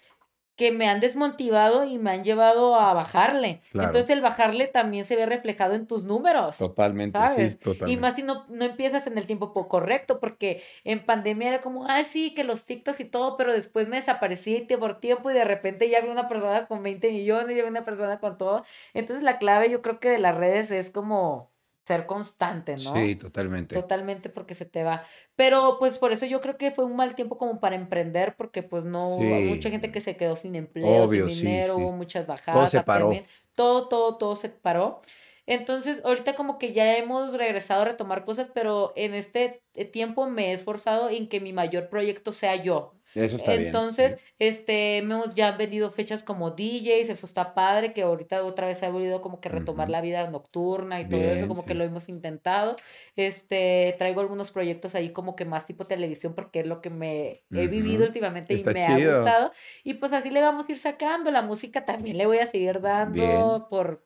que me han desmotivado y me han llevado a bajarle. Entonces el bajarle también se ve reflejado en tus números. Totalmente, sí, totalmente. Y más si no, no empiezas en el tiempo correcto, porque en pandemia era como, ah, sí, que los TikToks y todo, pero después me desaparecí por tiempo y de repente ya vi una persona con 20 millones, ya vi una persona con todo. Entonces la clave yo creo que de las redes es como ser constante, ¿no? Sí, totalmente. Totalmente porque se te va. Pero pues por eso yo creo que fue un mal tiempo como para emprender porque pues no hubo mucha gente que se quedó sin empleo, sin dinero, hubo muchas bajadas. Todo se paró. Todo, todo, todo se paró. Entonces, ahorita como que ya hemos regresado a retomar cosas, pero en este tiempo me he esforzado en que mi mayor proyecto sea yo. Eso está Entonces, este, hemos ya vendido fechas como DJs, eso está padre, que ahorita otra vez ha venido como que retomar la vida nocturna y todo eso, como que lo hemos intentado. Este, traigo algunos proyectos ahí como que más tipo televisión, porque es lo que me he vivido últimamente y me ha gustado. Y pues así le vamos a ir sacando. La música también le voy a seguir dando por,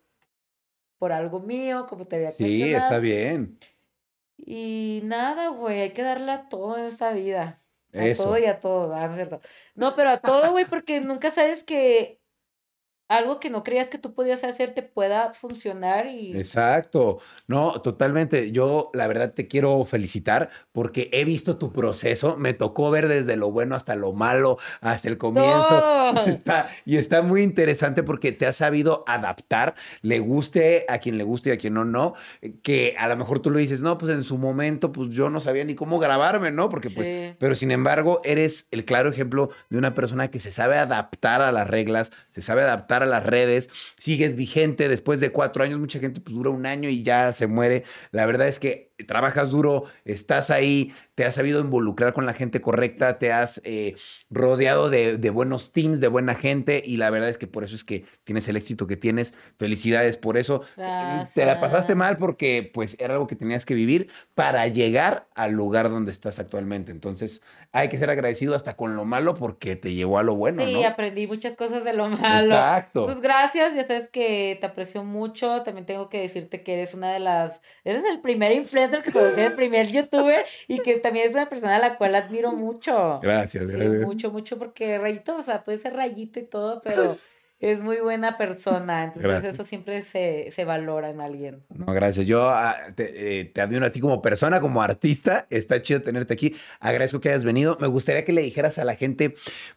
por algo mío, como te había Sí, está bien. Y nada, güey, hay que darle a todo en esta vida. A todo y a todo, ¿no? ¿cierto? No, pero a todo, güey, porque nunca sabes que algo que no creías que tú podías hacer te pueda funcionar y... Exacto. No, totalmente. Yo la verdad te quiero felicitar porque he visto tu proceso. Me tocó ver desde lo bueno hasta lo malo, hasta el comienzo. y está muy interesante porque te has sabido adaptar, le guste a quien le guste y a quien no, no. Que a lo mejor tú lo dices, no, pues en su momento, pues yo no sabía ni cómo grabarme, ¿no? Porque pues, pero sin embargo, eres el claro ejemplo de una persona que se sabe adaptar a las reglas, se sabe adaptar a las redes, sigues vigente después de cuatro años, mucha gente pues dura un año y ya se muere. La verdad es que trabajas duro, estás ahí, te has sabido involucrar con la gente correcta, te has eh, rodeado de, buenos teams, de buena gente y la verdad es que por eso es que tienes el éxito que tienes. Felicidades por eso. Te la pasaste mal porque pues era algo que tenías que vivir para llegar al lugar donde estás actualmente. Entonces hay que ser agradecido hasta con lo malo porque te llevó a lo bueno. Sí, aprendí muchas cosas de lo malo. Exacto. Pues gracias, ya sabes que te aprecio mucho. También tengo que decirte que eres una de las, eres el primer influencer que conocí, el primer youtuber y que también es una persona a la cual admiro mucho. Gracias, gracias. Mucho, mucho, porque Rayito, o sea, puede ser Rayito y todo, pero es muy buena persona. Entonces eso siempre se, se, valora en alguien. No, gracias. Yo ah, te, eh, te, admiro a ti como persona, como artista. Está chido tenerte aquí. Agradezco que hayas venido. Me gustaría que le dijeras a la gente,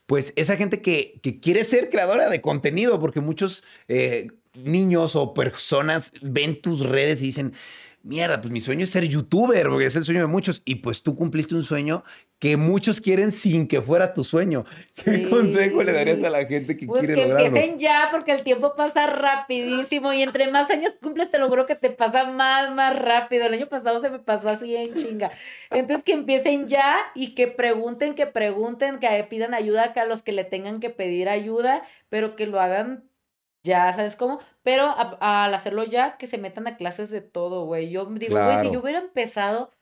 pues esa gente que, que quiere ser creadora de contenido, porque muchos eh, niños o personas ven tus redes y dicen mierda, pues mi sueño es ser youtuber, porque es el sueño de muchos. Y pues tú cumpliste un sueño que muchos quieren sin que fuera tu sueño. ¿Qué consejo le darías a la gente que pues quiere que lograrlo? empiecen ya, porque el tiempo pasa rapidísimo y entre más años cumples, te lo juro que te pasa más, más rápido. El año pasado se me pasó así en chinga. Entonces que empiecen ya y que pregunten, que pregunten, que pidan ayuda a los que le tengan que pedir ayuda, pero que lo hagan ya, ¿sabes cómo? Pero al hacerlo ya, que se metan a clases de todo, güey. Yo digo, güey, si yo hubiera empezado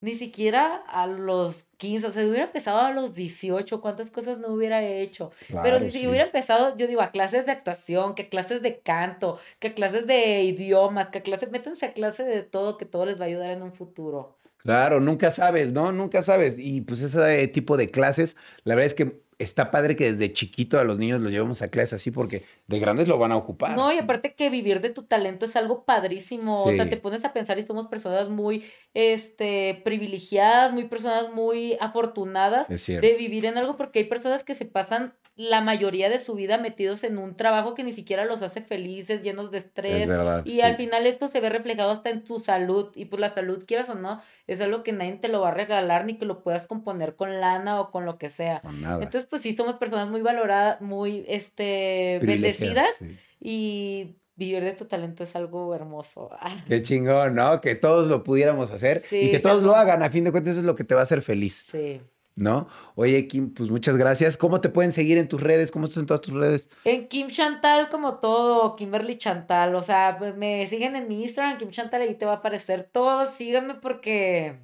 ni siquiera a los 15, o sea, si hubiera empezado a los 18, ¿cuántas cosas no hubiera hecho? Pero si hubiera empezado, yo digo, a clases de actuación, que clases de canto, que clases de idiomas, que clases, métanse a clases de todo, que todo les va a ayudar en un futuro. Claro, nunca sabes, ¿no? Nunca sabes. Y pues ese tipo de clases, la verdad es que está padre que desde chiquito a los niños los llevamos a clases así porque de grandes lo van a ocupar. No, y aparte que vivir de tu talento es algo padrísimo. O sea, te pones a pensar y somos personas muy este, privilegiadas, muy personas muy afortunadas de vivir en algo porque hay personas que se pasan la mayoría de su vida metidos en un trabajo que ni siquiera los hace felices, llenos de estrés. y al final esto se ve reflejado hasta en tu salud. Y pues la salud, quieras o no, es algo que nadie te lo va a regalar ni que lo puedas componer con lana o con lo que sea. Entonces, pues sí, somos personas muy valoradas, muy este, bendecidas. Y vivir de tu talento es algo hermoso. Qué chingón, ¿no? Que todos lo pudiéramos hacer y que todos lo hagan. A fin de cuentas, eso es lo que te va a hacer feliz. Sí. ¿No? Oye, Kim, pues muchas gracias. ¿Cómo te pueden seguir en tus redes? ¿Cómo estás en todas tus redes? En Kim Chantal, como todo, Kimberly Chantal. O sea, me siguen en mi Instagram, Kim Chantal, ahí te va a aparecer todo. Síganme porque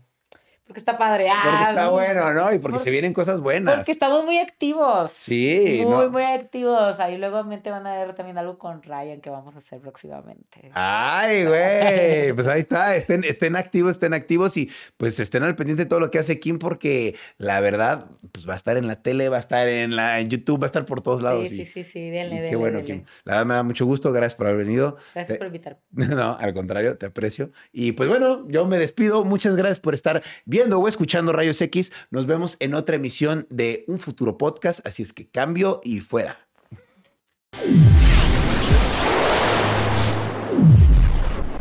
porque está padre. porque ah, está bueno, ¿no? Y porque se vienen cosas buenas. Porque estamos muy activos. Sí. Muy, muy activos. Ahí luego van a ver también algo con Ryan que vamos a hacer próximamente. Ay, güey. pues ahí está. Estén, estén activos, estén activos y pues estén al pendiente de todo lo que hace Kim porque la verdad, pues va a estar en la tele, va a estar en la en YouTube, va a estar por todos lados. Sí, sí, sí, sí. Denle, Qué bueno, Kim. La verdad me da mucho gusto. Gracias por haber venido. Gracias por invitarme. No, al contrario, te aprecio. Y pues bueno, yo me despido. Muchas gracias por estar viendo o escuchando Rayos X. Nos vemos en otra emisión de un futuro podcast. Así es que cambio y fuera.